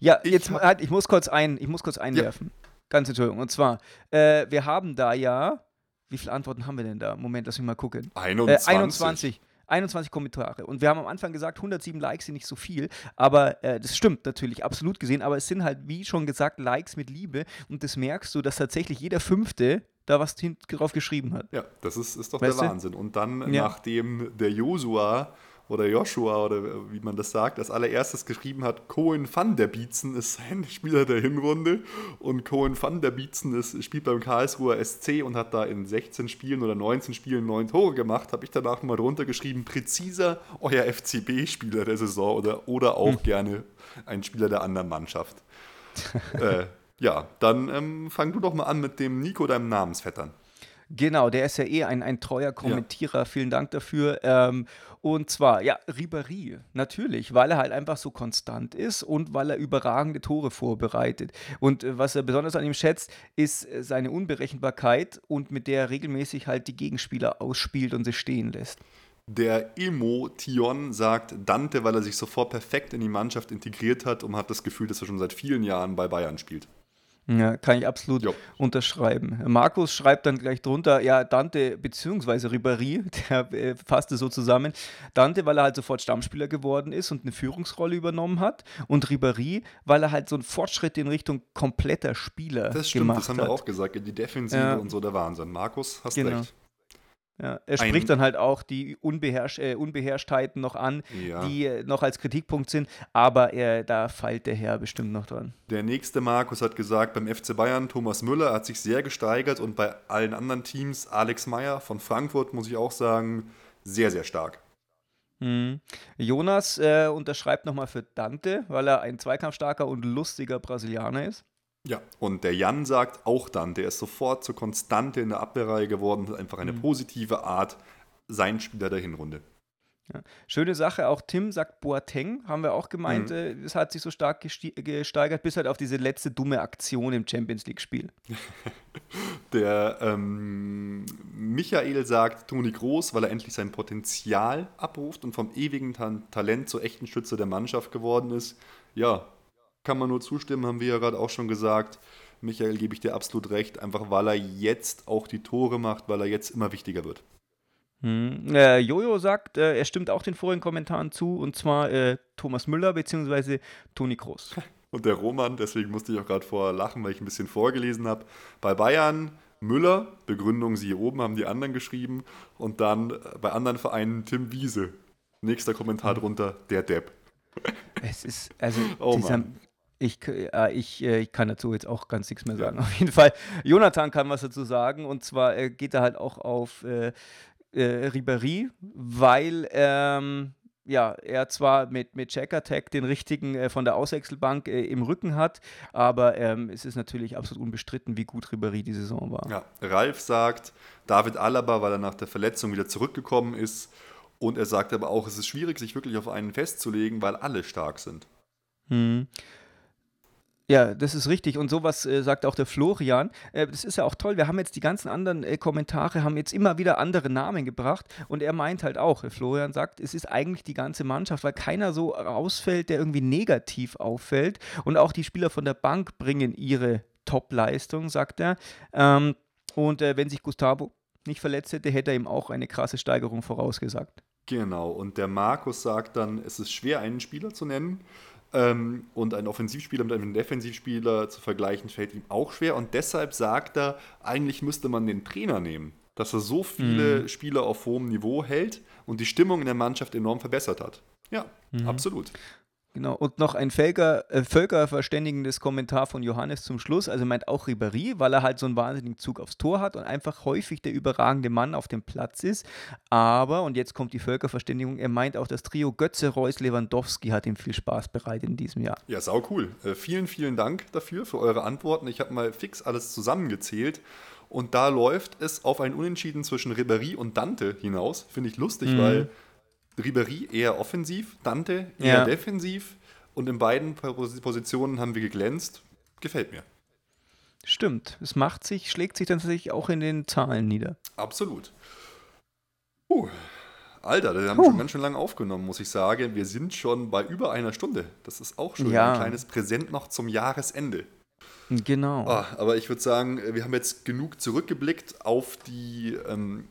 Speaker 2: Ja, ich jetzt, halt, ich muss kurz, ein, ich muss kurz einwerfen. Ja. Ganz Entschuldigung. Und zwar, äh, wir haben da ja, wie viele Antworten haben wir denn da? Moment, lass mich mal gucken.
Speaker 3: 21.
Speaker 2: Äh, 21. 21 Kommentare. Und wir haben am Anfang gesagt, 107 Likes sind nicht so viel. Aber äh, das stimmt natürlich, absolut gesehen. Aber es sind halt, wie schon gesagt, Likes mit Liebe. Und das merkst du, dass tatsächlich jeder Fünfte da was drauf geschrieben hat.
Speaker 3: Ja, das ist, ist doch weißt der Wahnsinn. Und dann, ja. nachdem der Josua oder Joshua oder wie man das sagt, als allererstes geschrieben hat, Cohen van der Bietzen ist sein Spieler der Hinrunde und Cohen van der Bietzen ist, spielt beim Karlsruher SC und hat da in 16 Spielen oder 19 Spielen 9 Tore gemacht, habe ich danach nochmal drunter geschrieben, präziser euer FCB-Spieler der Saison oder, oder auch hm. gerne ein Spieler der anderen Mannschaft. (laughs) äh, ja, dann ähm, fang du doch mal an mit dem Nico, deinem Namensvettern.
Speaker 2: Genau, der ist ja eh ein, ein treuer Kommentierer. Ja. Vielen Dank dafür. Ähm, und zwar, ja, Ribéry, natürlich, weil er halt einfach so konstant ist und weil er überragende Tore vorbereitet. Und äh, was er besonders an ihm schätzt, ist äh, seine Unberechenbarkeit und mit der er regelmäßig halt die Gegenspieler ausspielt und sie stehen lässt.
Speaker 3: Der Emotion sagt Dante, weil er sich sofort perfekt in die Mannschaft integriert hat und hat das Gefühl, dass er schon seit vielen Jahren bei Bayern spielt.
Speaker 2: Ja, kann ich absolut jo. unterschreiben. Markus schreibt dann gleich drunter, ja, Dante bzw. Ribéry, (laughs) der äh, fasste so zusammen. Dante, weil er halt sofort Stammspieler geworden ist und eine Führungsrolle übernommen hat. Und Ribéry, weil er halt so einen Fortschritt in Richtung kompletter Spieler
Speaker 3: das stimmt,
Speaker 2: gemacht
Speaker 3: hat. Das haben wir auch gesagt, die Defensive ja. und so der Wahnsinn. Markus, hast genau. recht.
Speaker 2: Ja, er spricht dann halt auch die Unbeherrsch äh, Unbeherrschtheiten noch an, ja. die äh, noch als Kritikpunkt sind, aber er, da feilt der Herr bestimmt noch dran.
Speaker 3: Der nächste Markus hat gesagt, beim FC Bayern Thomas Müller hat sich sehr gesteigert und bei allen anderen Teams Alex Meyer von Frankfurt, muss ich auch sagen, sehr, sehr stark.
Speaker 2: Mhm. Jonas äh, unterschreibt nochmal für Dante, weil er ein zweikampfstarker und lustiger Brasilianer ist.
Speaker 3: Ja, und der Jan sagt auch dann, der ist sofort zur Konstante in der Abwehrreihe geworden, einfach eine mhm. positive Art, sein Spieler der Hinrunde.
Speaker 2: Ja. Schöne Sache, auch Tim sagt Boateng, haben wir auch gemeint, mhm. äh, es hat sich so stark gesteigert, bis halt auf diese letzte dumme Aktion im Champions League-Spiel. (laughs)
Speaker 3: Der ähm, Michael sagt Toni Groß, weil er endlich sein Potenzial abruft und vom ewigen Talent zur echten Schütze der Mannschaft geworden ist. Ja, kann man nur zustimmen, haben wir ja gerade auch schon gesagt. Michael, gebe ich dir absolut recht, einfach weil er jetzt auch die Tore macht, weil er jetzt immer wichtiger wird.
Speaker 2: Hm. Äh, Jojo sagt, äh, er stimmt auch den vorigen Kommentaren zu, und zwar äh, Thomas Müller bzw. Toni Kroos. (laughs)
Speaker 3: Und der Roman, deswegen musste ich auch gerade vorher lachen, weil ich ein bisschen vorgelesen habe. Bei Bayern Müller, Begründung siehe oben, haben die anderen geschrieben. Und dann äh, bei anderen Vereinen Tim Wiese. Nächster Kommentar drunter, der Depp.
Speaker 2: Es ist, also oh dieser, ich, äh, ich, äh, ich kann dazu jetzt auch ganz nichts mehr sagen. Ja. (laughs) Auf jeden Fall, Jonathan kann was dazu sagen. Und zwar äh, geht er halt auch auf äh, äh, Ribéry, weil ähm, ja, er zwar mit, mit Check Attack den richtigen äh, von der Auswechselbank im Rücken hat, aber ähm, es ist natürlich absolut unbestritten, wie gut Ribéry die Saison war.
Speaker 3: Ja, Ralf sagt, David Alaba, weil er nach der Verletzung wieder zurückgekommen ist. Und er sagt aber auch, es ist schwierig, sich wirklich auf einen festzulegen, weil alle stark sind.
Speaker 2: Hm. Ja, das ist richtig. Und sowas äh, sagt auch der Florian. Äh, das ist ja auch toll. Wir haben jetzt die ganzen anderen äh, Kommentare, haben jetzt immer wieder andere Namen gebracht. Und er meint halt auch, Florian sagt, es ist eigentlich die ganze Mannschaft, weil keiner so rausfällt, der irgendwie negativ auffällt. Und auch die Spieler von der Bank bringen ihre Top-Leistung, sagt er. Ähm, und äh, wenn sich Gustavo nicht verletzt hätte, hätte er ihm auch eine krasse Steigerung vorausgesagt.
Speaker 3: Genau. Und der Markus sagt dann, es ist schwer, einen Spieler zu nennen. Ähm, und einen Offensivspieler mit einem Defensivspieler zu vergleichen, fällt ihm auch schwer. Und deshalb sagt er, eigentlich müsste man den Trainer nehmen, dass er so viele mhm. Spieler auf hohem Niveau hält und die Stimmung in der Mannschaft enorm verbessert hat. Ja, mhm. absolut.
Speaker 2: Genau, und noch ein Völker, äh, völkerverständigendes Kommentar von Johannes zum Schluss. Also meint auch Ribéry, weil er halt so einen wahnsinnigen Zug aufs Tor hat und einfach häufig der überragende Mann auf dem Platz ist. Aber, und jetzt kommt die Völkerverständigung, er meint auch, das Trio Götze, Reus, Lewandowski hat ihm viel Spaß bereitet in diesem Jahr.
Speaker 3: Ja, sau cool. Äh, vielen, vielen Dank dafür, für eure Antworten. Ich habe mal fix alles zusammengezählt. Und da läuft es auf ein Unentschieden zwischen Ribéry und Dante hinaus. Finde ich lustig, mhm. weil Ribery eher offensiv, Dante eher ja. defensiv und in beiden Positionen haben wir geglänzt. Gefällt mir.
Speaker 2: Stimmt, es macht sich, schlägt sich dann tatsächlich auch in den Zahlen nieder.
Speaker 3: Absolut. Uh, Alter, wir haben uh. schon ganz schön lange aufgenommen, muss ich sagen. Wir sind schon bei über einer Stunde. Das ist auch schon ja. ein kleines Präsent noch zum Jahresende.
Speaker 2: Genau.
Speaker 3: Ah, aber ich würde sagen, wir haben jetzt genug zurückgeblickt auf die ähm,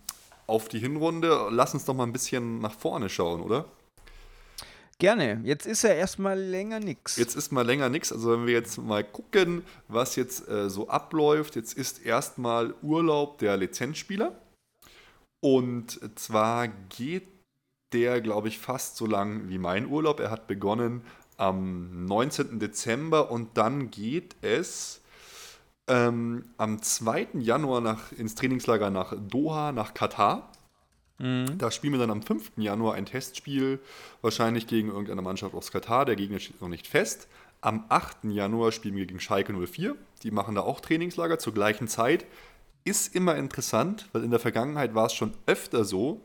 Speaker 3: auf die Hinrunde. Lass uns doch mal ein bisschen nach vorne schauen, oder?
Speaker 2: Gerne. Jetzt ist ja erstmal länger nichts.
Speaker 3: Jetzt ist mal länger nichts. Also wenn wir jetzt mal gucken, was jetzt äh, so abläuft. Jetzt ist erstmal Urlaub der Lizenzspieler. Und zwar geht der, glaube ich, fast so lang wie mein Urlaub. Er hat begonnen am 19. Dezember und dann geht es ähm, am 2. Januar nach, ins Trainingslager nach Doha, nach Katar. Mhm. Da spielen wir dann am 5. Januar ein Testspiel, wahrscheinlich gegen irgendeine Mannschaft aus Katar. Der Gegner steht noch nicht fest. Am 8. Januar spielen wir gegen Schalke 04. Die machen da auch Trainingslager zur gleichen Zeit. ist immer interessant, weil in der Vergangenheit war es schon öfter so,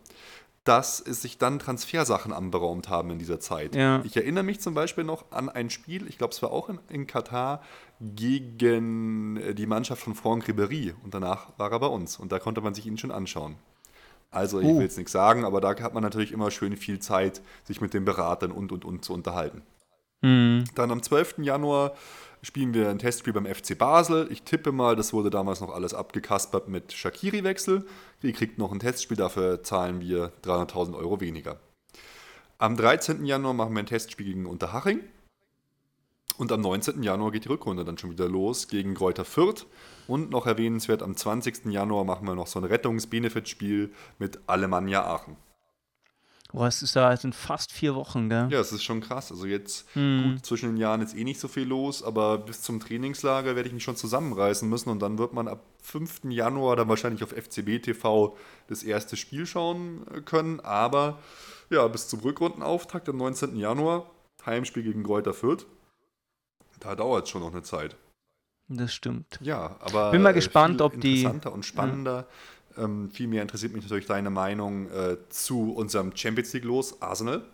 Speaker 3: dass es sich dann Transfersachen anberaumt haben in dieser Zeit.
Speaker 2: Ja.
Speaker 3: Ich erinnere mich zum Beispiel noch an ein Spiel, ich glaube, es war auch in, in Katar, gegen äh, die Mannschaft von Franck Ribéry. Und danach war er bei uns. Und da konnte man sich ihn schon anschauen. Also, ich
Speaker 2: Oh.
Speaker 3: will jetzt nichts sagen, aber da hat man natürlich immer schön viel Zeit, sich mit den Beratern und und und zu unterhalten.
Speaker 2: Mhm.
Speaker 3: Dann am 12. Januar spielen wir ein Testspiel beim FC Basel. Ich tippe mal, das wurde damals noch alles abgekaspert mit Shakiri-Wechsel. Ihr kriegt noch ein Testspiel, dafür zahlen wir 300.000 Euro weniger. Am 13. Januar machen wir ein Testspiel gegen Unterhaching. Und am 19. Januar geht die Rückrunde dann schon wieder los gegen Kräuter Fürth. Und noch erwähnenswert, am 20. Januar machen wir noch so ein Rettungs-Benefit-Spiel mit Alemannia Aachen.
Speaker 2: Boah, es ist da, es sind fast vier Wochen, gell?
Speaker 3: Ja, es ist schon krass. Also jetzt,
Speaker 2: Hm.
Speaker 3: gut, zwischen den Jahren ist eh nicht so viel los, aber bis zum Trainingslager werde ich mich schon zusammenreißen müssen und dann wird man ab 5. Januar dann wahrscheinlich auf FCB TV das erste Spiel schauen äh, können. Aber ja, bis zum Rückrundenauftakt am 19. Januar, Heimspiel gegen Kräuter Fürth. Da dauert es schon noch eine Zeit.
Speaker 2: Das stimmt.
Speaker 3: Ja, aber
Speaker 2: Bin mal
Speaker 3: äh,
Speaker 2: gespannt, ob die-
Speaker 3: interessanter und spannender. Ähm, viel mehr interessiert mich natürlich deine Meinung äh, zu unserem Champions League los, Arsenal.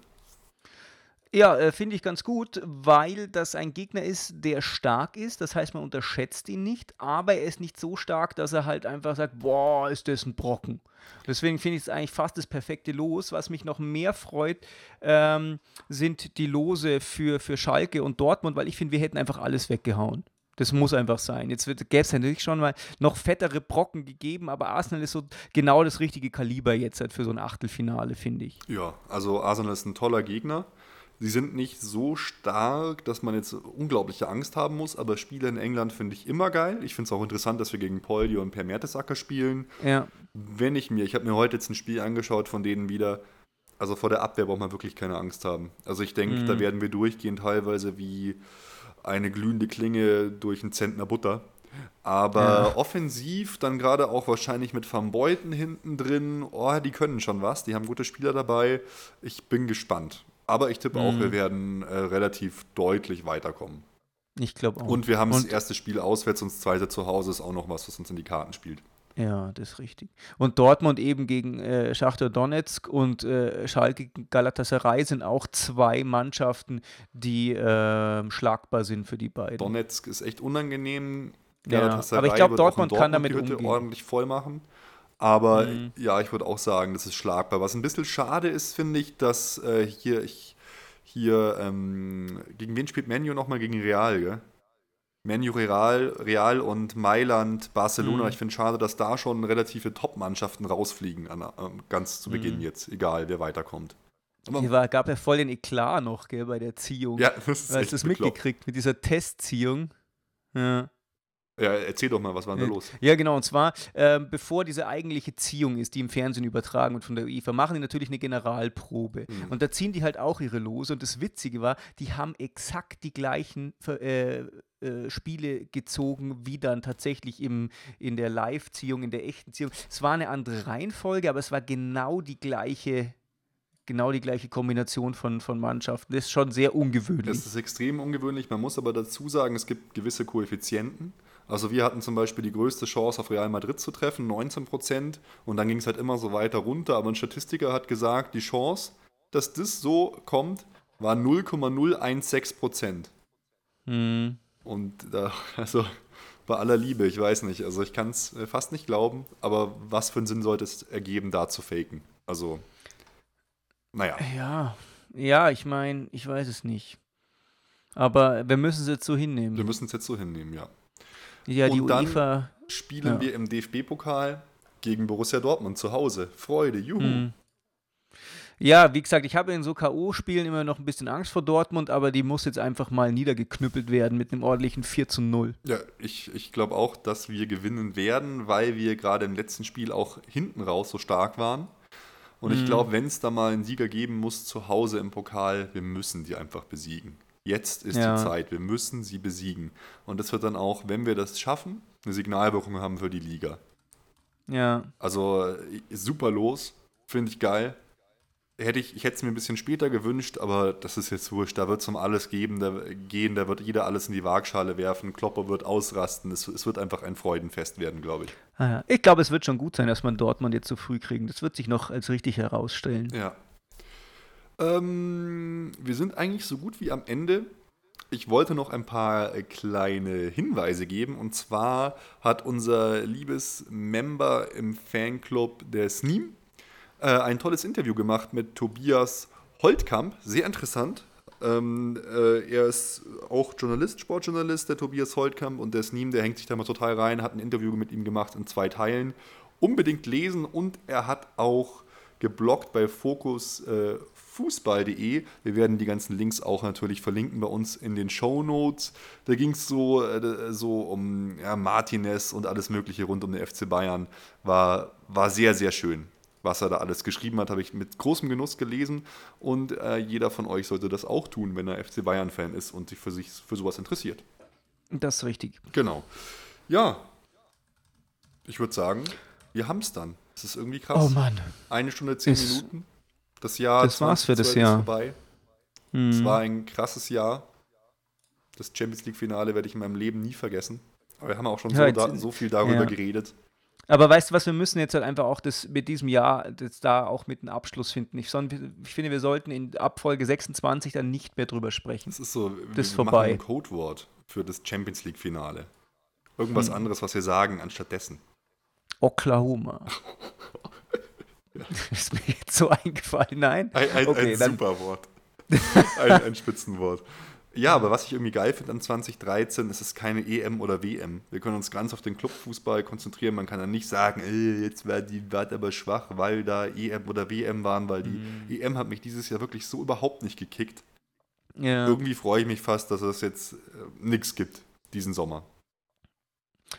Speaker 2: Ja, äh, finde ich ganz gut, weil das ein Gegner ist, der stark ist. Das heißt, man unterschätzt ihn nicht, aber er ist nicht so stark, dass er halt einfach sagt, boah, ist das ein Brocken. Deswegen finde ich es eigentlich fast das perfekte Los. Was mich noch mehr freut, ähm, sind die Lose für, für Schalke und Dortmund, weil ich finde, wir hätten einfach alles weggehauen. Das muss einfach sein. Jetzt gäbe es natürlich schon mal noch fettere Brocken gegeben, aber Arsenal ist so genau das richtige Kaliber jetzt halt für so ein Achtelfinale, finde ich.
Speaker 3: Ja, also Arsenal ist ein toller Gegner. Sie sind nicht so stark, dass man jetzt unglaubliche Angst haben muss, aber Spiele in England finde ich immer geil. Ich finde es auch interessant, dass wir gegen Poldi und Per Mertesacker spielen.
Speaker 2: Ja.
Speaker 3: Wenn ich mir, ich habe mir heute jetzt ein Spiel angeschaut von denen wieder, also vor der Abwehr braucht man wirklich keine Angst haben. Also ich denke,
Speaker 2: Mhm.
Speaker 3: da werden wir durchgehen teilweise wie eine glühende Klinge durch einen Zentner Butter. Aber
Speaker 2: Ja.
Speaker 3: offensiv dann gerade auch wahrscheinlich mit Van Beuten hinten drin, oh, die können schon was, die haben gute Spieler dabei. Ich bin gespannt. Aber ich tippe auch,
Speaker 2: Mhm.
Speaker 3: wir werden äh, relativ deutlich weiterkommen.
Speaker 2: Ich glaube auch.
Speaker 3: Und wir haben das erste Spiel auswärts und das zweite zu Hause ist auch noch was, was uns in die Karten spielt.
Speaker 2: Ja, das ist richtig. Und Dortmund eben gegen äh, Schachtar Donetsk und äh, Schalke gegen Galatasaray sind auch zwei Mannschaften, die ähm, schlagbar sind für die beiden.
Speaker 3: Donetsk ist echt unangenehm.
Speaker 2: Ja,
Speaker 3: Galatasaray
Speaker 2: aber ich glaub,
Speaker 3: wird auch in
Speaker 2: Dortmund kann damit umgehen.
Speaker 3: ordentlich voll machen. Aber
Speaker 2: Mhm.
Speaker 3: ja, ich würde auch sagen, das ist schlagbar. Was ein bisschen schade ist, finde ich, dass äh, hier, ich, hier ähm, gegen wen spielt Menu nochmal? Gegen Real, gell? Menu Real, Real und Mailand, Barcelona.
Speaker 2: Mhm.
Speaker 3: Ich finde schade, dass da schon relative Top-Mannschaften rausfliegen, an, ähm, ganz zu Beginn
Speaker 2: Mhm.
Speaker 3: jetzt, egal wer weiterkommt. Aber,
Speaker 2: Hier war, gab ja voll den Eklat noch gell, bei der Ziehung.
Speaker 3: ja, das ist
Speaker 2: Hast du das
Speaker 3: bekloppt.
Speaker 2: mitgekriegt mit dieser Testziehung? Ja.
Speaker 3: Ja, erzähl doch mal, was war denn da los?
Speaker 2: Ja, genau. Und zwar, ähm, bevor diese eigentliche Ziehung ist, die im Fernsehen übertragen wird von der UEFA, machen die natürlich eine Generalprobe.
Speaker 3: Mhm.
Speaker 2: Und da ziehen die halt auch ihre Lose. Und das Witzige war, die haben exakt die gleichen äh, äh, Spiele gezogen, wie dann tatsächlich im, in der Live-Ziehung, in der echten Ziehung. Es war eine andere Reihenfolge, aber es war genau die gleiche. Genau die gleiche Kombination von, von Mannschaften. Das ist schon sehr ungewöhnlich.
Speaker 3: Das ist extrem ungewöhnlich. Man muss aber dazu sagen, es gibt gewisse Koeffizienten. Also wir hatten zum Beispiel die größte Chance auf Real Madrid zu treffen, 19 Prozent. Und dann ging es halt immer so weiter runter. Aber ein Statistiker hat gesagt, die Chance, dass das so kommt, war 0,016 Prozent.
Speaker 2: Hm.
Speaker 3: Und da, (laughs) also bei aller Liebe, ich weiß nicht. Also ich kann es fast nicht glauben. Aber was für einen Sinn sollte es ergeben, da zu faken? Also, naja.
Speaker 2: Ja, ja, ich meine, ich weiß es nicht. Aber wir müssen es jetzt so
Speaker 3: Wir
Speaker 2: hinnehmen.
Speaker 3: müssen es jetzt so hinnehmen, ja.
Speaker 2: Ja, die
Speaker 3: Und dann-
Speaker 2: UEFA.
Speaker 3: spielen
Speaker 2: Ja.
Speaker 3: wir im DFB-Pokal gegen Borussia Dortmund zu Hause. Freude, juhu.
Speaker 2: Hm. Ja, wie gesagt, ich habe in so K.O.-Spielen immer noch ein bisschen Angst vor Dortmund, aber die muss jetzt einfach mal niedergeknüppelt werden mit einem ordentlichen 4 zu 0.
Speaker 3: Ja, ich, ich glaube auch, dass wir gewinnen werden, weil wir gerade im letzten Spiel auch hinten raus so stark waren. Und ich
Speaker 2: Mhm.
Speaker 3: glaube, wenn es da mal einen Sieger geben muss zu Hause im Pokal, wir müssen die einfach besiegen. Jetzt ist
Speaker 2: Ja.
Speaker 3: die Zeit, wir müssen sie besiegen. Und das wird dann auch, wenn wir das schaffen, eine Signalwirkung haben für die Liga.
Speaker 2: Ja,
Speaker 3: Also super los, finde ich geil. Hätte ich, ich hätte es mir ein bisschen später gewünscht, aber das ist jetzt wurscht. Da wird es um alles geben, da, gehen, da wird jeder alles in die Waagschale werfen, Klopper wird ausrasten. Es, es wird einfach ein Freudenfest werden, glaube ich.
Speaker 2: Ah, ich glaube, es wird schon gut sein, dass man Dortmund jetzt so früh kriegen. Das wird sich noch als richtig herausstellen.
Speaker 3: Ja. Ähm, wir sind eigentlich so gut wie am Ende. Ich wollte noch ein paar kleine Hinweise geben. Und zwar hat unser liebes Member im Fanclub der Sneam äh, ein tolles Interview gemacht mit Tobias Holtkamp. Sehr interessant. Ähm, äh, er ist auch Journalist, Sportjournalist, der Tobias Holtkamp. Und der Sneam, der hängt sich da mal total rein, hat ein Interview mit ihm gemacht in zwei Teilen. Unbedingt lesen. Und er hat auch geblockt bei Fokus äh, fußball.de. Wir werden die ganzen Links auch natürlich verlinken bei uns in den Show Notes. Da ging es so, äh, so um ja, Martinez und alles Mögliche rund um den FC Bayern. War, war sehr, sehr schön. Was er da alles geschrieben hat, habe ich mit großem Genuss gelesen und äh, jeder von euch sollte das auch tun, wenn er FC Bayern-Fan ist und sich für, sich für sowas interessiert.
Speaker 2: Das ist richtig.
Speaker 3: Genau. Ja, ich würde sagen, wir haben es dann. Das ist irgendwie krass.
Speaker 2: Oh Mann.
Speaker 3: Eine Stunde, zehn
Speaker 2: Ist-
Speaker 3: Minuten. Das Jahr
Speaker 2: Das war's für das
Speaker 3: 2012
Speaker 2: Jahr.
Speaker 3: Ist vorbei.
Speaker 2: Hm.
Speaker 3: Es war ein krasses Jahr. Das Champions League-Finale werde ich in meinem Leben nie vergessen. Aber wir haben auch schon
Speaker 2: Ja,
Speaker 3: so,
Speaker 2: jetzt-
Speaker 3: da, so viel darüber
Speaker 2: ja.
Speaker 3: geredet.
Speaker 2: Aber weißt du was, wir müssen jetzt halt einfach auch das mit diesem Jahr das da auch mit einem Abschluss finden. Ich, ich finde, wir sollten in Abfolge 26 dann nicht mehr drüber sprechen.
Speaker 3: Das ist so, wir,
Speaker 2: Das ist
Speaker 3: wir machen
Speaker 2: vorbei.
Speaker 3: ein Codewort für das Champions League-Finale. Irgendwas
Speaker 2: Hm.
Speaker 3: anderes, was wir sagen, anstatt dessen.
Speaker 2: Oklahoma. (laughs) ist mir jetzt so eingefallen. Nein?
Speaker 3: Ein, ein,
Speaker 2: Okay,
Speaker 3: ein
Speaker 2: dann-
Speaker 3: super Wort. ein, ein Spitzenwort. (laughs) Ja, aber was ich irgendwie geil finde an 2013, ist es keine EM oder WM. Wir können uns ganz auf den Clubfußball konzentrieren. Man kann dann nicht sagen, äh, jetzt war die war aber schwach, weil da EM oder WM waren, weil die
Speaker 2: Mhm.
Speaker 3: EM hat mich dieses Jahr wirklich so überhaupt nicht gekickt.
Speaker 2: Ja.
Speaker 3: Irgendwie freue ich mich fast, dass es jetzt äh, nichts gibt diesen Sommer.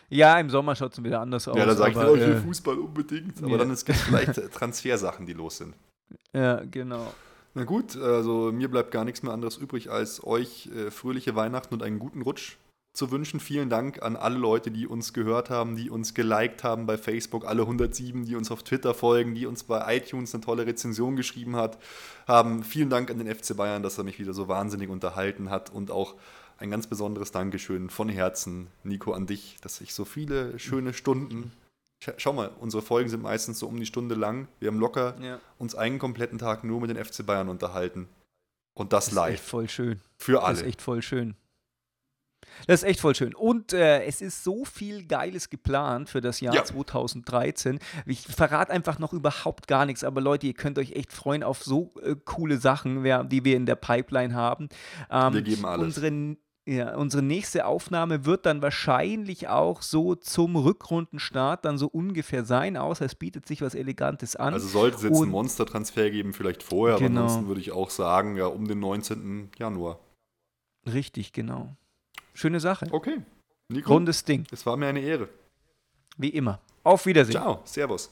Speaker 2: ja, im Sommer schaut es wieder anders aus.
Speaker 3: ja, da sage ich, oh, ich will
Speaker 2: äh,
Speaker 3: Fußball unbedingt. Aber
Speaker 2: ja.
Speaker 3: dann es gibt vielleicht äh, (laughs) Transfersachen, die los sind.
Speaker 2: Ja, genau.
Speaker 3: Na gut, also mir bleibt gar nichts mehr anderes übrig, als euch äh, fröhliche Weihnachten und einen guten Rutsch zu wünschen. Vielen Dank an alle Leute, die uns gehört haben, die uns geliked haben bei Facebook, alle 107, die uns auf Twitter folgen, die uns bei iTunes eine tolle Rezension geschrieben hat, haben. Vielen Dank an den FC Bayern, dass er mich wieder so wahnsinnig unterhalten hat und auch ein ganz besonderes Dankeschön von Herzen, Nico, an dich, dass ich so viele schöne Stunden. Scha- Schau mal, unsere Folgen sind meistens so um die Stunde lang. Wir haben locker
Speaker 2: Ja.
Speaker 3: uns einen kompletten Tag nur mit den FC Bayern unterhalten. Und das,
Speaker 2: Das ist echt
Speaker 3: live.
Speaker 2: voll schön.
Speaker 3: Für
Speaker 2: Das ist
Speaker 3: alle.
Speaker 2: echt voll schön. Das ist echt voll schön. Und äh, es ist so viel Geiles geplant für das Jahr
Speaker 3: Ja.
Speaker 2: 2013. Ich verrate einfach noch überhaupt gar nichts, aber Leute, ihr könnt euch echt freuen auf so äh, coole Sachen, wer, die wir in der Pipeline haben. Ähm,
Speaker 3: Wir geben alles.
Speaker 2: Unsere, ja, unsere nächste Aufnahme wird dann wahrscheinlich auch so zum Rückrundenstart dann so ungefähr sein, außer es bietet sich was Elegantes an.
Speaker 3: Also sollte es jetzt einen
Speaker 2: Und-
Speaker 3: Monstertransfer geben, vielleicht vorher, aber
Speaker 2: Genau.
Speaker 3: ansonsten würde ich auch sagen, ja, um den 19. Januar.
Speaker 2: Richtig, genau. Schöne Sache.
Speaker 3: Okay. Nico,
Speaker 2: Rundes Ding,
Speaker 3: es war mir eine Ehre.
Speaker 2: wie immer. Auf Wiedersehen.
Speaker 3: Ciao, Servus.